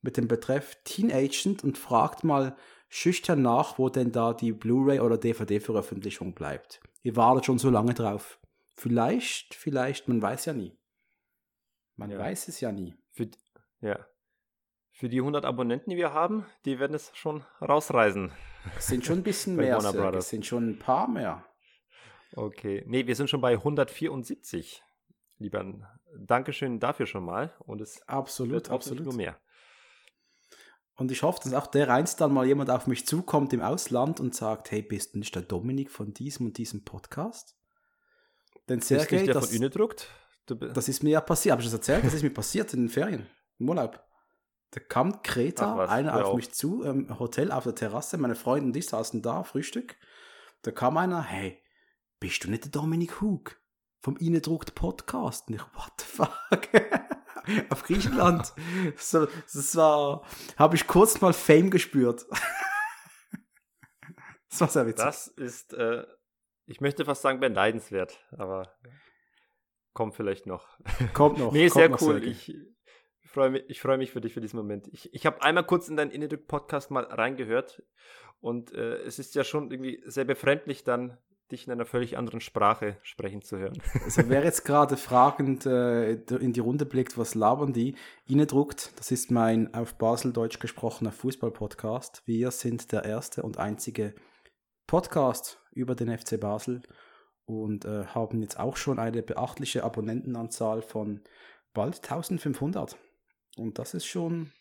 mit dem Betreff Teen Agent und fragt mal schüchtern nach, wo denn da die Blu-ray oder DVD-Veröffentlichung bleibt. Ihr wartet schon so lange drauf. Vielleicht, vielleicht, man weiß ja nie. Man Ja. weiß es ja nie. Für, ja. Für die 100 Abonnenten, die wir haben, die werden es schon rausreisen. Es sind schon ein bisschen mehr, es sind schon ein paar mehr. Okay. Nee, wir sind schon bei 174. Lieber, Dankeschön dafür schon mal. Und es wird Absolut, absolut. nur mehr. Und ich hoffe, dass auch dereinst dann mal jemand auf mich zukommt im Ausland und sagt, hey, bist du nicht der Dominik von diesem und diesem Podcast? Denn Sergej, der das, das ist mir ja passiert, habe ich das erzählt? Das ist mir passiert in den Ferien, im Urlaub. Da kam Kreta, einer hör auf mich zu, im Hotel auf der Terrasse, meine Freunde und ich saßen da, Frühstück. Da kam einer, hey, bist du nicht der Dominik Hug vom Ine druckt Podcast? Und ich, what the fuck? auf Griechenland. So, das war, habe ich kurz mal Fame gespürt. das war sehr witzig. das ist, äh, ich möchte fast sagen, beneidenswert, aber kommt vielleicht noch. kommt noch. nee, sehr cool. Sergej. Ich freue mich, ich freu mich für dich für diesen Moment. Ich, ich habe einmal kurz in deinen Innedrück-Podcast mal reingehört und äh, es ist ja schon irgendwie sehr befremdlich, dann dich in einer völlig anderen Sprache sprechen zu hören. Also wer jetzt gerade fragend äh, in die Runde blickt, was labern die? Ine druckt, das ist mein auf Baseldeutsch gesprochener Fußball-Podcast. Wir sind der erste und einzige Podcast über den FC Basel und äh, haben jetzt auch schon eine beachtliche Abonnentenanzahl von bald 1500. Und das ist schon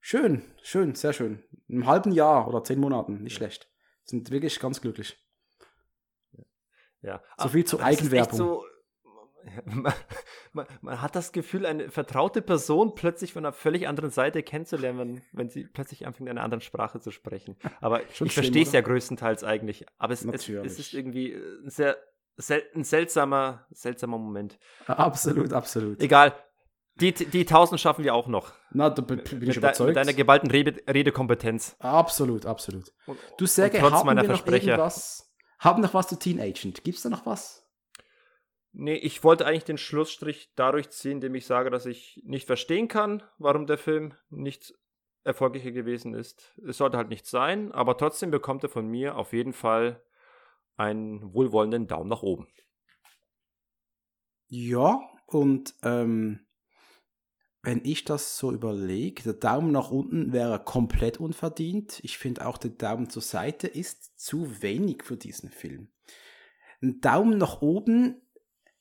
schön, schön, sehr schön. Im halben Jahr oder zehn Monaten, nicht schlecht. Sind wirklich ganz glücklich. Ja. So viel zur ist echt Eigenwerbung. So, man, man, man hat das Gefühl, eine vertraute Person plötzlich von einer völlig anderen Seite kennenzulernen, wenn, wenn sie plötzlich anfängt, in einer anderen Sprache zu sprechen. Aber Schon ich verstehe es ja größtenteils eigentlich. Aber es, es, es ist irgendwie ein sehr sel ein seltsamer, seltsamer Moment. Absolut, absolut. Egal. Die, die 1000 schaffen wir auch noch. Na, da bin ich mit, überzeugt. mit deiner geballten Rede, Redekompetenz. absolut, absolut. Und, Du trotz haben meiner wir noch irgendwas? Haben noch was zu Teen Agent? Gibt's da noch was? Nee, ich wollte eigentlich den Schlussstrich dadurch ziehen, indem ich sage, dass ich nicht verstehen kann, warum der Film nicht erfolgreicher gewesen ist. Es sollte halt nicht sein, aber trotzdem bekommt er von mir auf jeden Fall einen wohlwollenden Daumen nach oben. Ja, und ähm, wenn ich das so überlege, der Daumen nach unten wäre komplett unverdient. Ich finde auch, der Daumen zur Seite ist zu wenig für diesen Film. Ein Daumen nach oben,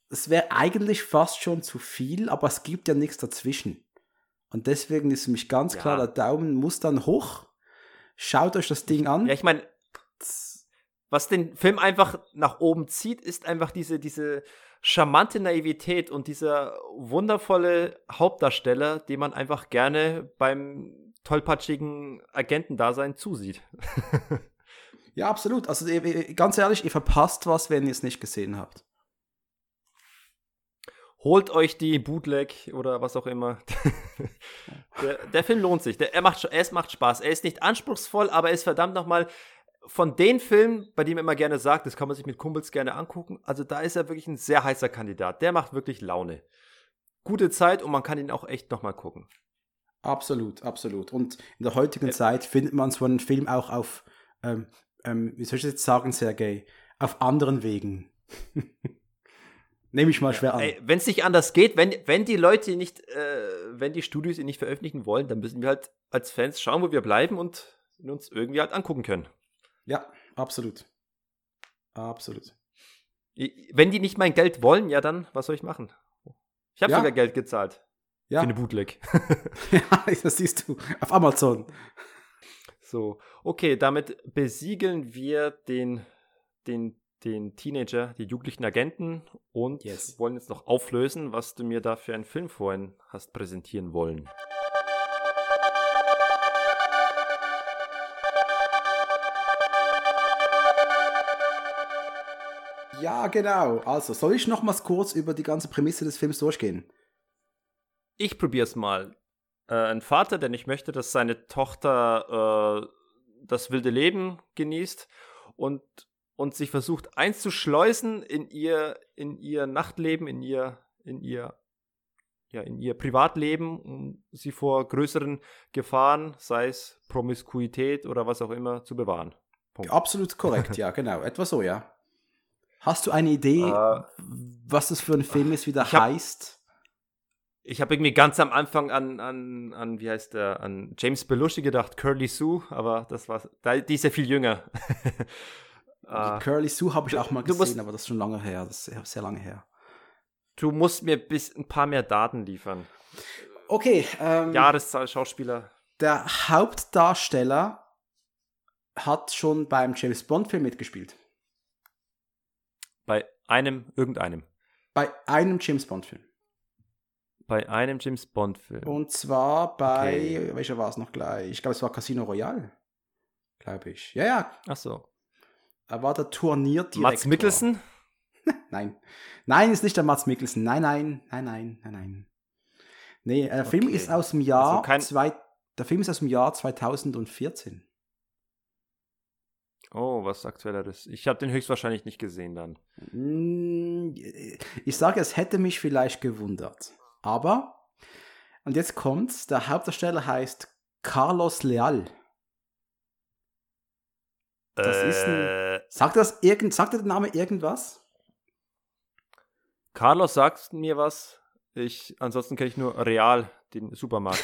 das wäre eigentlich fast schon zu viel, aber es gibt ja nichts dazwischen. Und deswegen ist für mich ganz Ja. klar, der Daumen muss dann hoch. Schaut euch das Ding an. Ja, ich meine, was den Film einfach nach oben zieht, ist einfach diese, diese charmante Naivität und dieser wundervolle Hauptdarsteller, den man einfach gerne beim tollpatschigen Agentendasein zusieht. Ja, absolut. Also ganz ehrlich, ihr verpasst was, wenn ihr es nicht gesehen habt. Holt euch die Bootleg oder was auch immer. der, der Film lohnt sich. Der, er macht, es macht Spaß. Er ist nicht anspruchsvoll, aber er ist verdammt nochmal von den Filmen, bei denen man immer gerne sagt, das kann man sich mit Kumpels gerne angucken. Also da ist er wirklich ein sehr heißer Kandidat. Der macht wirklich Laune. Gute Zeit und man kann ihn auch echt nochmal gucken. Absolut, absolut. Und in der heutigen Ja. Zeit findet man so einen Film auch auf, ähm, ähm, wie soll ich das jetzt sagen, Sergej, auf anderen Wegen. Nehme ich mal schwer an. Wenn es nicht anders geht, wenn, wenn die Leute nicht, äh, wenn die Studios ihn nicht veröffentlichen wollen, dann müssen wir halt als Fans schauen, wo wir bleiben und uns irgendwie halt angucken können. Ja, absolut. Absolut. Wenn die nicht mein Geld wollen, ja dann, was soll ich machen? Ich habe Ja. sogar Geld gezahlt Ja, für eine Bootleg. ja, das siehst du. Auf Amazon. so, okay, damit besiegeln wir den, den den Teenager, die jugendlichen Agenten und Yes. wollen jetzt noch auflösen, was du mir da für einen Film vorhin hast präsentieren wollen. Ja, genau. Also, soll ich nochmals kurz über die ganze Prämisse des Films durchgehen? Ich probier's mal. Äh, ein Vater, der nicht möchte, dass seine Tochter äh, das wilde Leben genießt und, und sich versucht einzuschleusen in ihr, in ihr Nachtleben, in ihr, in ihr, ja, in ihr Privatleben, um sie vor größeren Gefahren, sei es Promiskuität oder was auch immer, zu bewahren. Punkt. Absolut korrekt, ja, genau. Etwa so, ja. Hast du eine Idee, Äh, was das für ein Film ist, wie der ich hab- heißt? Ich habe irgendwie ganz am Anfang an, an, an, wie heißt der, an James Belushi gedacht, Curly Sue, aber das war, die ist ja viel jünger. Äh, Curly Sue habe ich auch mal du musst- gesehen, aber das ist schon lange her. Das ist sehr, sehr lange her. du musst mir bis ein paar mehr Daten liefern. Okay, ähm, Jahreszahl, Schauspieler. der Hauptdarsteller hat schon beim James Bond-Film mitgespielt. Bei einem, irgendeinem. Bei einem James Bond-Film. Bei einem James Bond-Film. Und zwar bei, Okay. welcher war es noch gleich? Ich glaube, es war Casino Royale. Glaube ich. Ja, ja, Ach so. er war der Turnierdirektor. Mats Mikkelsen? Nein. Nein, ist nicht der Mats Mikkelsen. Nein, nein, nein, nein, nein, nein. Nee, der Film Okay. ist aus dem Jahr Also kein- zwei, der Film ist aus dem Jahr 2014. Oh, was aktuelleres. Ich habe den höchstwahrscheinlich nicht gesehen dann. Mm, Ich sage, es hätte mich vielleicht gewundert. Aber, und jetzt kommt's, der Hauptdarsteller heißt Carlos Leal. Das ist ein- äh, Sagt das irgend, sagt der Name irgendwas? Carlos sagt mir was. Ich, ansonsten kenne ich nur Real, den Supermarkt.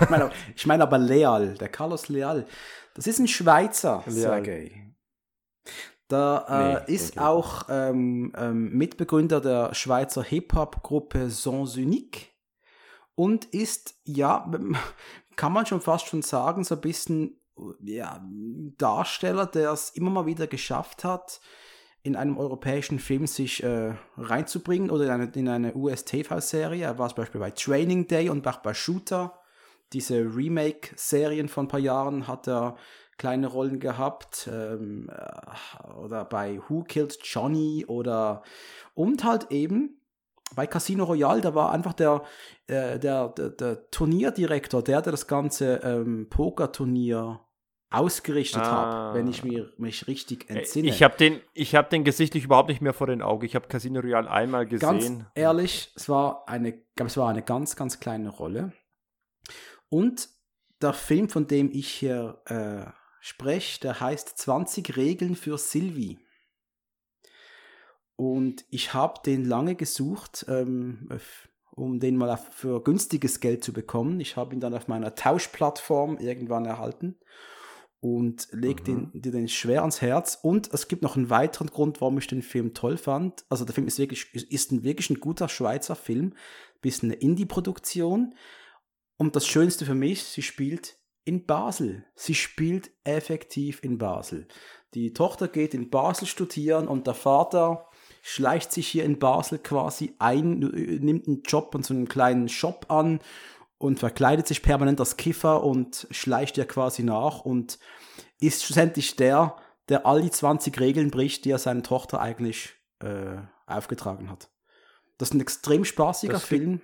Ich meine, ich meine aber Leal, der Carlos Leal. Das ist ein Schweizer, Leal. Sergei. Da äh, Nee, ist auch ähm, ähm, Mitbegründer der Schweizer Hip-Hop-Gruppe Sons Unique und ist, ja, kann man schon fast schon sagen, so ein bisschen ja, Darsteller, der es immer mal wieder geschafft hat, in einem europäischen Film sich äh, reinzubringen oder in eine, in eine US-TV-Serie. Er war zum Beispiel bei Training Day und auch bei Shooter. Diese Remake-Serien von ein paar Jahren hat er kleine Rollen gehabt. Ähm, äh, oder bei Who Killed Johnny oder und halt eben bei Casino Royale, da war einfach der, äh, der, der, der Turnierdirektor, der, der das ganze ähm, Pokerturnier ausgerichtet Ah. hat, wenn ich mir, mich richtig entsinne. Ich habe den, ich hab den gesichtlich überhaupt nicht mehr vor den Augen. Ich habe Casino Royale einmal ganz gesehen. ehrlich, es war eine, es war eine ganz, ganz kleine Rolle. Und der Film, von dem ich hier äh, spreche, der heißt 20 Regeln für Sylvie. Und ich habe den lange gesucht, ähm, um den mal für günstiges Geld zu bekommen. Ich habe ihn dann auf meiner Tauschplattform irgendwann erhalten und leg den, dir den schwer ans Herz. Und es gibt noch einen weiteren Grund, warum ich den Film toll fand. Also der Film ist wirklich, ist- ein wirklich ein guter Schweizer Film, bisschen eine Indie-Produktion. Und das Schönste für mich, sie spielt in Basel. Sie spielt effektiv in Basel. Die Tochter geht in Basel studieren und der Vater schleicht sich hier in Basel quasi ein, nimmt einen Job und so einen kleinen Shop an und verkleidet sich permanent als Kiffer und schleicht ihr quasi nach und ist schlussendlich der, der all die 20 Regeln bricht, die er seiner Tochter eigentlich äh, aufgetragen hat. Das ist ein extrem spaßiger Das Film.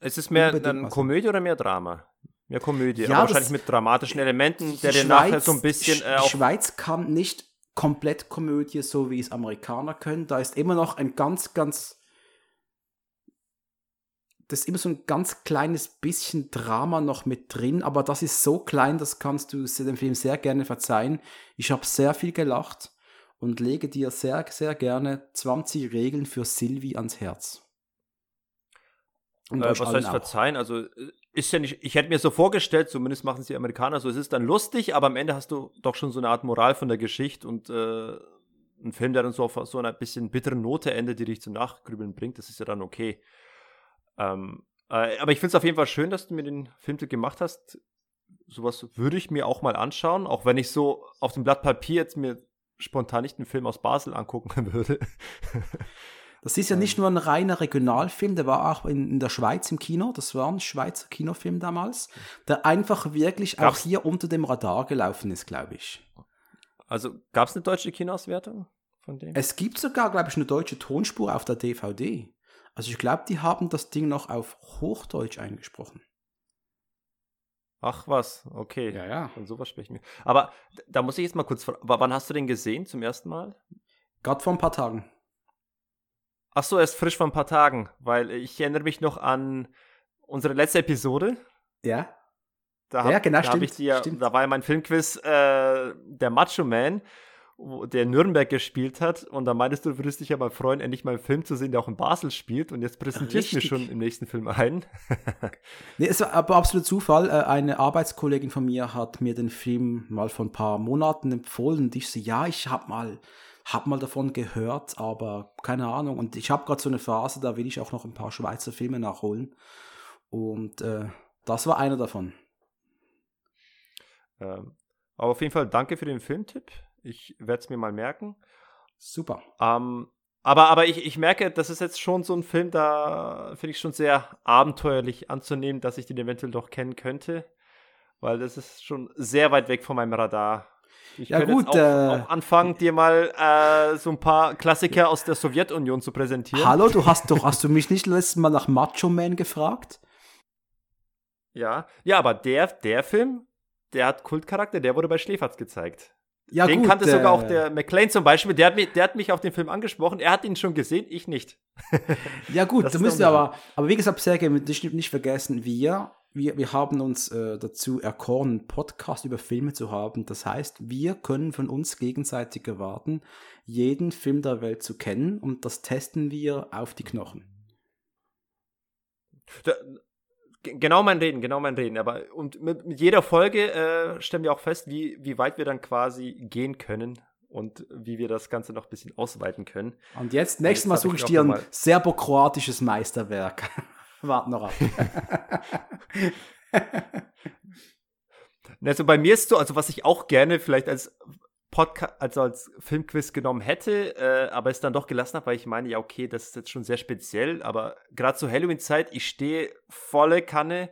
Es ist mehr eine. Komödie oder mehr Drama? Mehr Komödie, Ja, aber wahrscheinlich mit dramatischen Elementen, der dir nachher so ein bisschen Sch- äh, die Schweiz kann nicht komplett Komödie, so wie es Amerikaner können. Da ist immer noch ein ganz, ganz. Das ist immer so ein ganz kleines bisschen Drama noch mit drin, aber das ist so klein, das kannst du dem Film sehr gerne verzeihen. Ich habe sehr viel gelacht und lege dir sehr, sehr gerne 20 Regeln für Sylvie ans Herz. Und Äh, was heißt auch. verzeihen? Also äh, ist ja nicht, ich hätte mir so vorgestellt, zumindest machen es die Amerikaner so, es ist dann lustig, aber am Ende hast du doch schon so eine Art Moral von der Geschichte und äh, ein Film, der dann so auf so einer bisschen bitteren Note endet, die dich zum Nachgrübeln bringt, das ist ja dann okay. Ähm, äh, aber ich finde es auf jeden Fall schön, dass du mir den Filmtipp gemacht hast. Sowas würde ich mir auch mal anschauen, auch wenn ich so auf dem Blatt Papier jetzt mir spontan nicht einen Film aus Basel angucken würde. Das ist ja nicht nur ein reiner Regionalfilm, der war auch in, in der Schweiz im Kino. Das war ein Schweizer Kinofilm damals, der einfach wirklich Gab's- auch hier unter dem Radar gelaufen ist, glaube ich. Also gab es eine deutsche Kinoauswertung von dem? Es gibt sogar, glaube ich, eine deutsche Tonspur auf der DVD. Also ich glaube, die haben das Ding noch auf Hochdeutsch eingesprochen. Ach was, okay. ja. Von sowas sprechen wir. Aber da muss ich jetzt mal kurz fragen, wann hast du den gesehen zum ersten Mal? Gerade vor ein paar Tagen. Ach so, erst frisch vor ein paar Tagen, weil ich erinnere mich noch an unsere letzte Episode. Ja. Da Ja, genau, da hab ich stimmt, dir, stimmt. Da war ja mein Filmquiz äh, der Macho Man, der Nürnberg gespielt hat. Und da meintest du, du würdest dich ja mal freuen, endlich mal einen Film zu sehen, der auch in Basel spielt. Und jetzt präsentierst du mir schon im nächsten Film ein. Nee, es war aber absolut Zufall. Äh, Eine Arbeitskollegin von mir hat mir den Film mal vor ein paar Monaten empfohlen und ich so, ja, ich hab mal, hab mal davon gehört, aber keine Ahnung. Und ich habe gerade so eine Phase, da will ich auch noch ein paar Schweizer Filme nachholen. Und äh, das war einer davon. ähm, aber auf jeden Fall danke für den Filmtipp. Ich werde es mir mal merken. Super. Ähm, aber aber ich, ich merke, das ist jetzt schon so ein Film, da finde ich schon sehr abenteuerlich anzunehmen, dass ich den eventuell doch kennen könnte. Weil das ist schon sehr weit weg von meinem Radar. Ich Ja, gut, auch, äh, auch anfangen, dir mal äh, so ein paar Klassiker aus der Sowjetunion zu präsentieren. Hallo, du hast doch, hast du mich nicht letztes Mal nach Macho Man gefragt? Ja, ja, aber der, der Film, der hat Kultcharakter, der wurde bei Schläferz gezeigt. Ja, den gut, kannte sogar äh, auch der McLean zum Beispiel. Der hat, mich, der hat mich auf den Film angesprochen. Er hat ihn schon gesehen, ich nicht. Ja gut, Das da müssen wir aber, aber wie gesagt, Sergej, nicht, nicht vergessen, wir, wir, wir haben uns äh, dazu erkoren, einen Podcast über Filme zu haben. Das heißt, wir können von uns gegenseitig erwarten, jeden Film der Welt zu kennen und das testen wir auf die Knochen. Da, genau mein Reden, genau mein Reden. Aber und mit, mit jeder Folge äh, stellen wir auch fest, wie, wie weit wir dann quasi gehen können und wie wir das Ganze noch ein bisschen ausweiten können. Und jetzt, nächstes Mal suche ich dir ein serbokroatisches Meisterwerk. Wart noch ab. Also bei mir ist so, also was ich auch gerne vielleicht als Podcast, also als Filmquiz genommen hätte, äh, aber es dann doch gelassen habe, weil ich meine, ja, okay, das ist jetzt schon sehr speziell, aber gerade zur Halloween-Zeit, ich stehe volle Kanne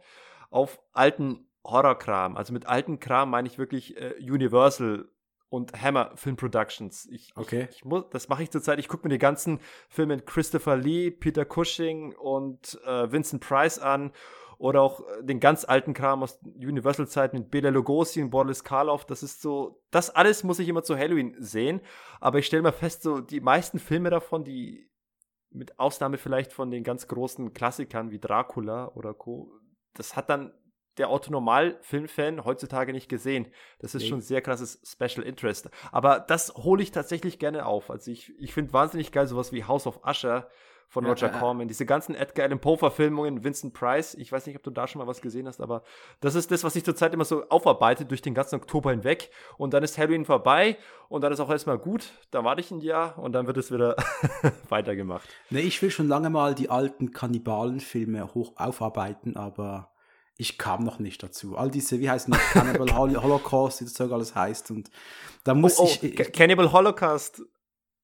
auf alten Horrorkram. Also mit alten Kram meine ich wirklich äh, Universal und Hammer Film Productions. Ich, Okay. ich, ich muss, das mache ich zurzeit. Ich gucke mir die ganzen Filme mit Christopher Lee, Peter Cushing und äh, Vincent Price an oder auch äh, den ganz alten Kram aus Universal-Zeit mit Bela Lugosi und Boris Karloff. Das ist so, das alles muss ich immer zu Halloween sehen. Aber ich stelle mal fest, so die meisten Filme davon, die mit Ausnahme vielleicht von den ganz großen Klassikern wie Dracula oder Co., das hat dann der Otto-Normal-Filmfan heutzutage nicht gesehen. Das ist Nee. schon sehr krasses Special Interest. Aber das hole ich tatsächlich gerne auf. Also ich, ich finde wahnsinnig geil sowas wie House of Usher von Roger ja. Corman. Diese ganzen Edgar Allan Poe-Verfilmungen, Vincent Price. Ich weiß nicht, ob du da schon mal was gesehen hast, aber das ist das, was ich zurzeit immer so aufarbeite durch den ganzen Oktober hinweg. Und dann ist Halloween vorbei und dann ist auch erstmal gut. Dann warte ich ein Jahr und dann wird es wieder weitergemacht. Nee, ich will schon lange mal die alten Kannibalenfilme hoch aufarbeiten, aber ich kam noch nicht dazu. All diese, wie heißt noch, Cannibal Hol- Holocaust, wie das Zeug alles heißt. Und da muss oh, ich. Ca- Cannibal Holocaust,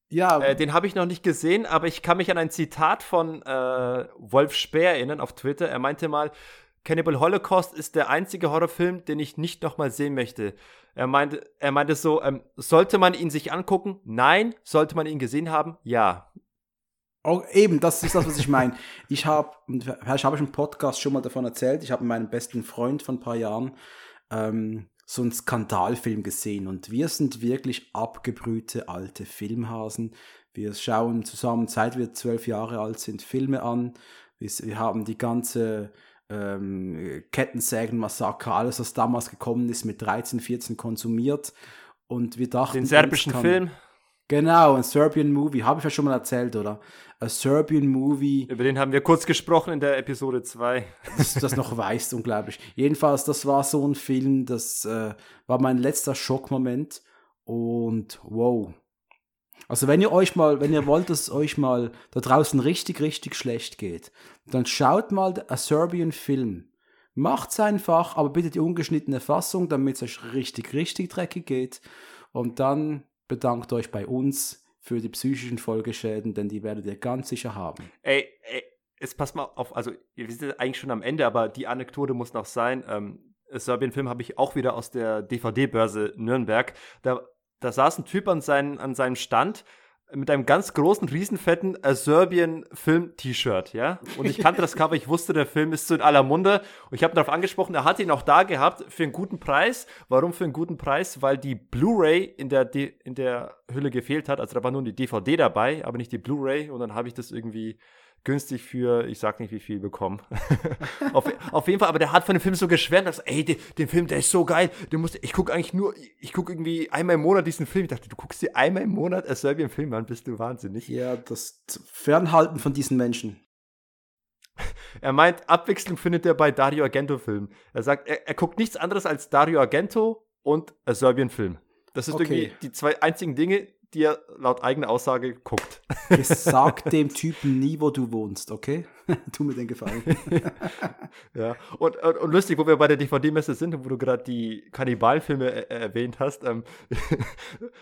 ja, äh, den habe ich noch nicht gesehen, aber ich kann mich an ein Zitat von äh, Wolf Speer erinnern auf Twitter. Er meinte mal, Cannibal Holocaust ist der einzige Horrorfilm, den ich nicht nochmal sehen möchte. Er meinte, er meinte so, ähm, sollte man ihn sich angucken? Nein. Sollte man ihn gesehen haben? Ja. Oh, eben, das ist das, was ich meine. Ich habe, vielleicht habe ich im Podcast schon mal davon erzählt, ich habe mit meinem besten Freund von ein paar Jahren ähm, so einen Skandalfilm gesehen und wir sind wirklich abgebrühte alte Filmhasen. Wir schauen zusammen, seit wir zwölf Jahre alt sind, Filme an. Wir, wir haben die ganze ähm, Kettensägen-Massaker, alles, was damals gekommen ist, mit 13, 14 konsumiert. Und wir dachten, Den serbischen kann- Film, Genau, ein Serbian Movie, habe ich ja schon mal erzählt, oder? A Serbian Movie, über den haben wir kurz gesprochen in der Episode 2. dass du das noch weißt, unglaublich. Jedenfalls, das war so ein Film, das äh, war mein letzter Schockmoment und wow. Also wenn ihr euch mal, wenn ihr wollt, dass es euch mal da draußen richtig, richtig schlecht geht, dann schaut mal A Serbian Film. Macht's einfach, aber bitte die ungeschnittene Fassung, damit es euch richtig, richtig dreckig geht. Und dann bedankt euch bei uns für die psychischen Folgeschäden, denn die werdet ihr ganz sicher haben. Ey, ey, jetzt pass mal auf, also wir sind eigentlich schon am Ende, aber die Anekdote muss noch sein. Ähm, Serbien-Film habe ich auch wieder aus der DVD-Börse Nürnberg. Da, da saß ein Typ an, seinen, an seinem Stand mit einem ganz großen, riesenfetten äh, Serbien-Film-T-Shirt, ja. Und ich kannte das Cover, ich wusste, der Film ist so in aller Munde. Und ich habe darauf angesprochen, er hat ihn auch da gehabt für einen guten Preis. Warum für einen guten Preis? Weil die Blu-ray in der, in der Hülle gefehlt hat. Also da war nur die DVD dabei, aber nicht die Blu-ray. Und dann habe ich das irgendwie günstig für, ich sag nicht wie viel bekommen. auf, auf, jeden Fall, aber der hat von dem Film so geschwärmt, dass, ey, den, den Film, der ist so geil. Den musst, ich gucke eigentlich nur, ich gucke irgendwie einmal im Monat diesen Film. Ich dachte, du guckst dir einmal im Monat einen Serbien-Film an, bist du wahnsinnig. Ja, das Fernhalten von diesen Menschen. Er meint, Abwechslung findet er bei Dario Argento-Filmen. Er sagt, er, er, guckt nichts anderes als Dario Argento und Serbien-Film. Das ist okay. irgendwie die zwei einzigen Dinge, die er laut eigener Aussage guckt. Sag dem Typen nie, wo du wohnst, okay? tu mir den Gefallen. ja, und, und, und, lustig, wo wir bei der DVD-Messe sind und wo du gerade die Kannibalfilme äh, erwähnt hast, ähm,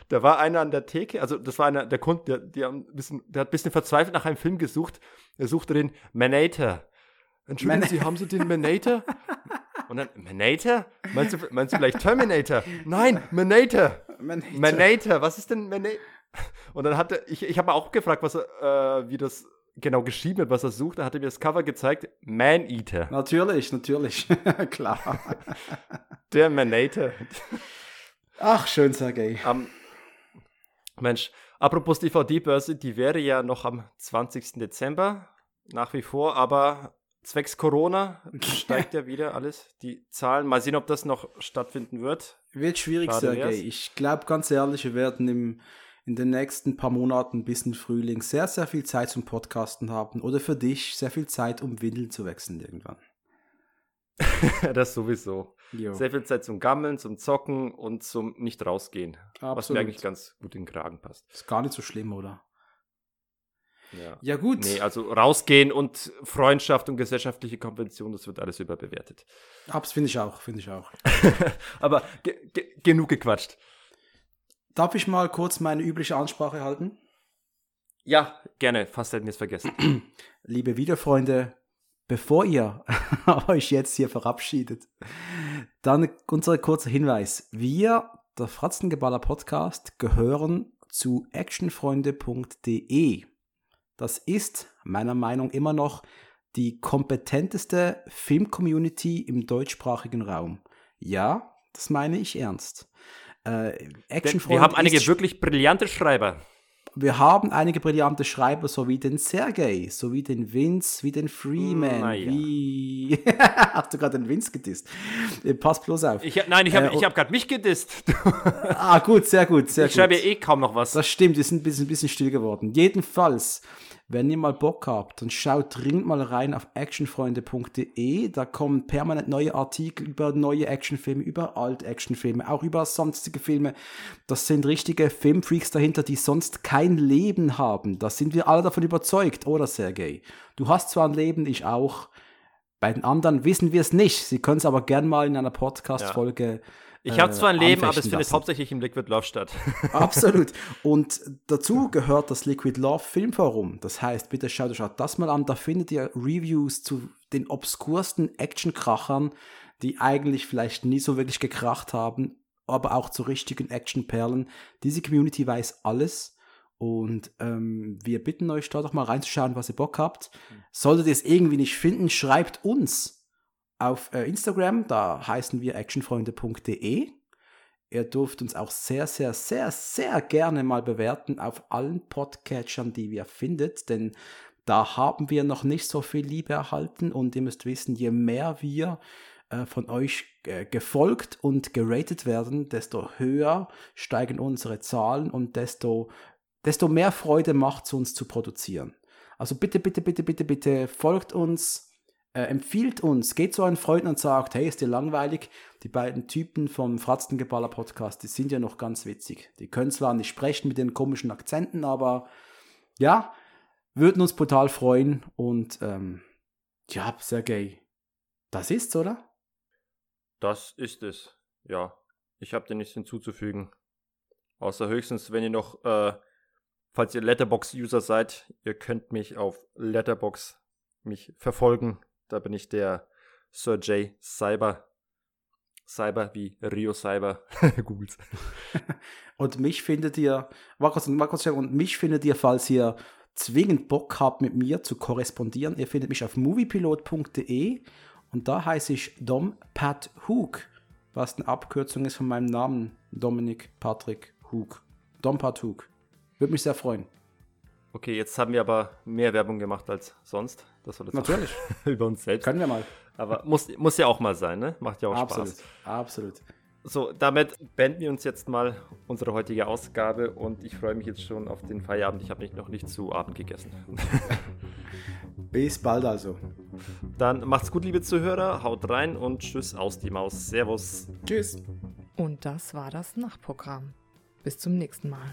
da war einer an der Theke, also das war einer der Kunden, der, der, ein bisschen, der hat ein bisschen verzweifelt nach einem Film gesucht. Er suchte den Manator. Entschuldigen Man Sie, haben Sie den Manator? Und dann, Manator? Meinst du, meinst du vielleicht Terminator? Nein, Manator. Manator. Manator. Was ist denn Manator? Und dann hatte ich, ich habe auch gefragt, was äh, wie das genau geschrieben wird, was er sucht. Da hat er mir das Cover gezeigt. Man-Eater. Natürlich, natürlich. Klar. Der Manator. Ach, schön, Sergej. Um, Mensch, apropos DVD-Börse, die wäre ja noch am 20. Dezember nach wie vor, aber zwecks Corona steigt ja wieder alles, die Zahlen. Mal sehen, ob das noch stattfinden wird. Wird schwierig, Sergej. Ich glaube ganz ehrlich, wir werden im, in den nächsten paar Monaten bis in Frühling sehr, sehr viel Zeit zum Podcasten haben. Oder für dich sehr viel Zeit, um Windeln zu wechseln irgendwann. das sowieso. Jo. Sehr viel Zeit zum Gammeln, zum Zocken und zum Nicht rausgehen. Absolut. Was mir eigentlich ganz gut in den Kragen passt. Ist gar nicht so schlimm, oder? Ja. ja, gut. Nee, also rausgehen und Freundschaft und gesellschaftliche Konvention, das wird alles überbewertet. Abs finde ich auch, finde ich auch. Aber ge ge genug gequatscht. Darf ich mal kurz meine übliche Ansprache halten? Ja, gerne. Fast hätten wir es vergessen. Liebe Wiederfreunde, bevor ihr euch jetzt hier verabschiedet, dann unser kurzer Hinweis. Wir, der Fratzengeballer Podcast, gehören zu actionfreunde.de. Das ist meiner Meinung nach immer noch die kompetenteste Film-Community im deutschsprachigen Raum. Ja, das meine ich ernst. Äh, Wir haben einige wirklich brillante Schreiber. Wir haben einige brillante Schreiber, so wie den Sergei, so wie den Vince, wie den Freeman, ja. wie. Hast du gerade den Vince gedisst? Äh, pass bloß auf. Ich, nein, ich habe äh, hab gerade mich gedisst. ah, gut, sehr gut, sehr ich gut. Ich schreibe ja eh kaum noch was. Das stimmt, wir sind ein bisschen, ein bisschen still geworden. Jedenfalls wenn ihr mal Bock habt, dann schaut dringend mal rein auf actionfreunde.de. Da kommen permanent neue Artikel über neue Actionfilme, über Alt-Actionfilme, auch über sonstige Filme. Das sind richtige Filmfreaks dahinter, die sonst kein Leben haben. Da sind wir alle davon überzeugt, oder Sergej? Du hast zwar ein Leben, ich auch. Bei den anderen wissen wir es nicht. Sie können es aber gern mal in einer Podcast-Folge ja ich habe zwar ein Leben, aber es findet hauptsächlich im Liquid Love statt. Absolut. Und dazu gehört das Liquid Love Filmforum. Das heißt, bitte schaut euch das mal an. Da findet ihr Reviews zu den obskursten Actionkrachern, die eigentlich vielleicht nie so wirklich gekracht haben, aber auch zu richtigen Actionperlen. Diese Community weiß alles. Und ähm, wir bitten euch da doch mal reinzuschauen, was ihr Bock habt. Solltet ihr es irgendwie nicht finden, schreibt uns auf äh, Instagram, da heißen wir actionfreunde.de. Ihr dürft uns auch sehr, sehr, sehr, sehr gerne mal bewerten auf allen Podcatchern, die wir findet, denn da haben wir noch nicht so viel Liebe erhalten und ihr müsst wissen, je mehr wir äh, von euch äh, gefolgt und geratet werden, desto höher steigen unsere Zahlen und desto, desto mehr Freude macht es uns zu produzieren. Also bitte, bitte, bitte, bitte, bitte folgt uns, äh, empfiehlt uns, geht zu euren Freunden und sagt, hey, ist dir langweilig? Die beiden Typen vom Fratzengeballer Podcast, die sind ja noch ganz witzig. Die können zwar nicht sprechen mit den komischen Akzenten, aber ja, würden uns brutal freuen und ähm, ja, Sergej, das ist's, oder? Das ist es, ja. Ich habe dir nichts hinzuzufügen. Außer höchstens, wenn ihr noch, äh, falls ihr Letterbox-User seid, ihr könnt mich auf Letterbox mich verfolgen. Da bin ich der Sir J. Cyber. Cyber wie Rio Cyber. Googles. und mich findet ihr, Markus, Markus, und mich findet ihr, falls ihr zwingend Bock habt, mit mir zu korrespondieren. Ihr findet mich auf moviepilot.de und da heiße ich Dom Pat Hook, was eine Abkürzung ist von meinem Namen, Dominik Patrick Hook. Dom Pat Hook. Würde mich sehr freuen. Okay, jetzt haben wir aber mehr Werbung gemacht als sonst. Das war das Natürlich. über uns selbst. Können wir mal. Aber muss, muss ja auch mal sein, ne? Macht ja auch absolut, Spaß. Absolut. So, damit beenden wir uns jetzt mal unsere heutige Ausgabe und ich freue mich jetzt schon auf den Feierabend. Ich habe nicht, noch nicht zu Abend gegessen. Bis bald also. Dann macht's gut, liebe Zuhörer. Haut rein und tschüss aus die Maus. Servus. Tschüss. Und das war das Nachtprogramm. Bis zum nächsten Mal.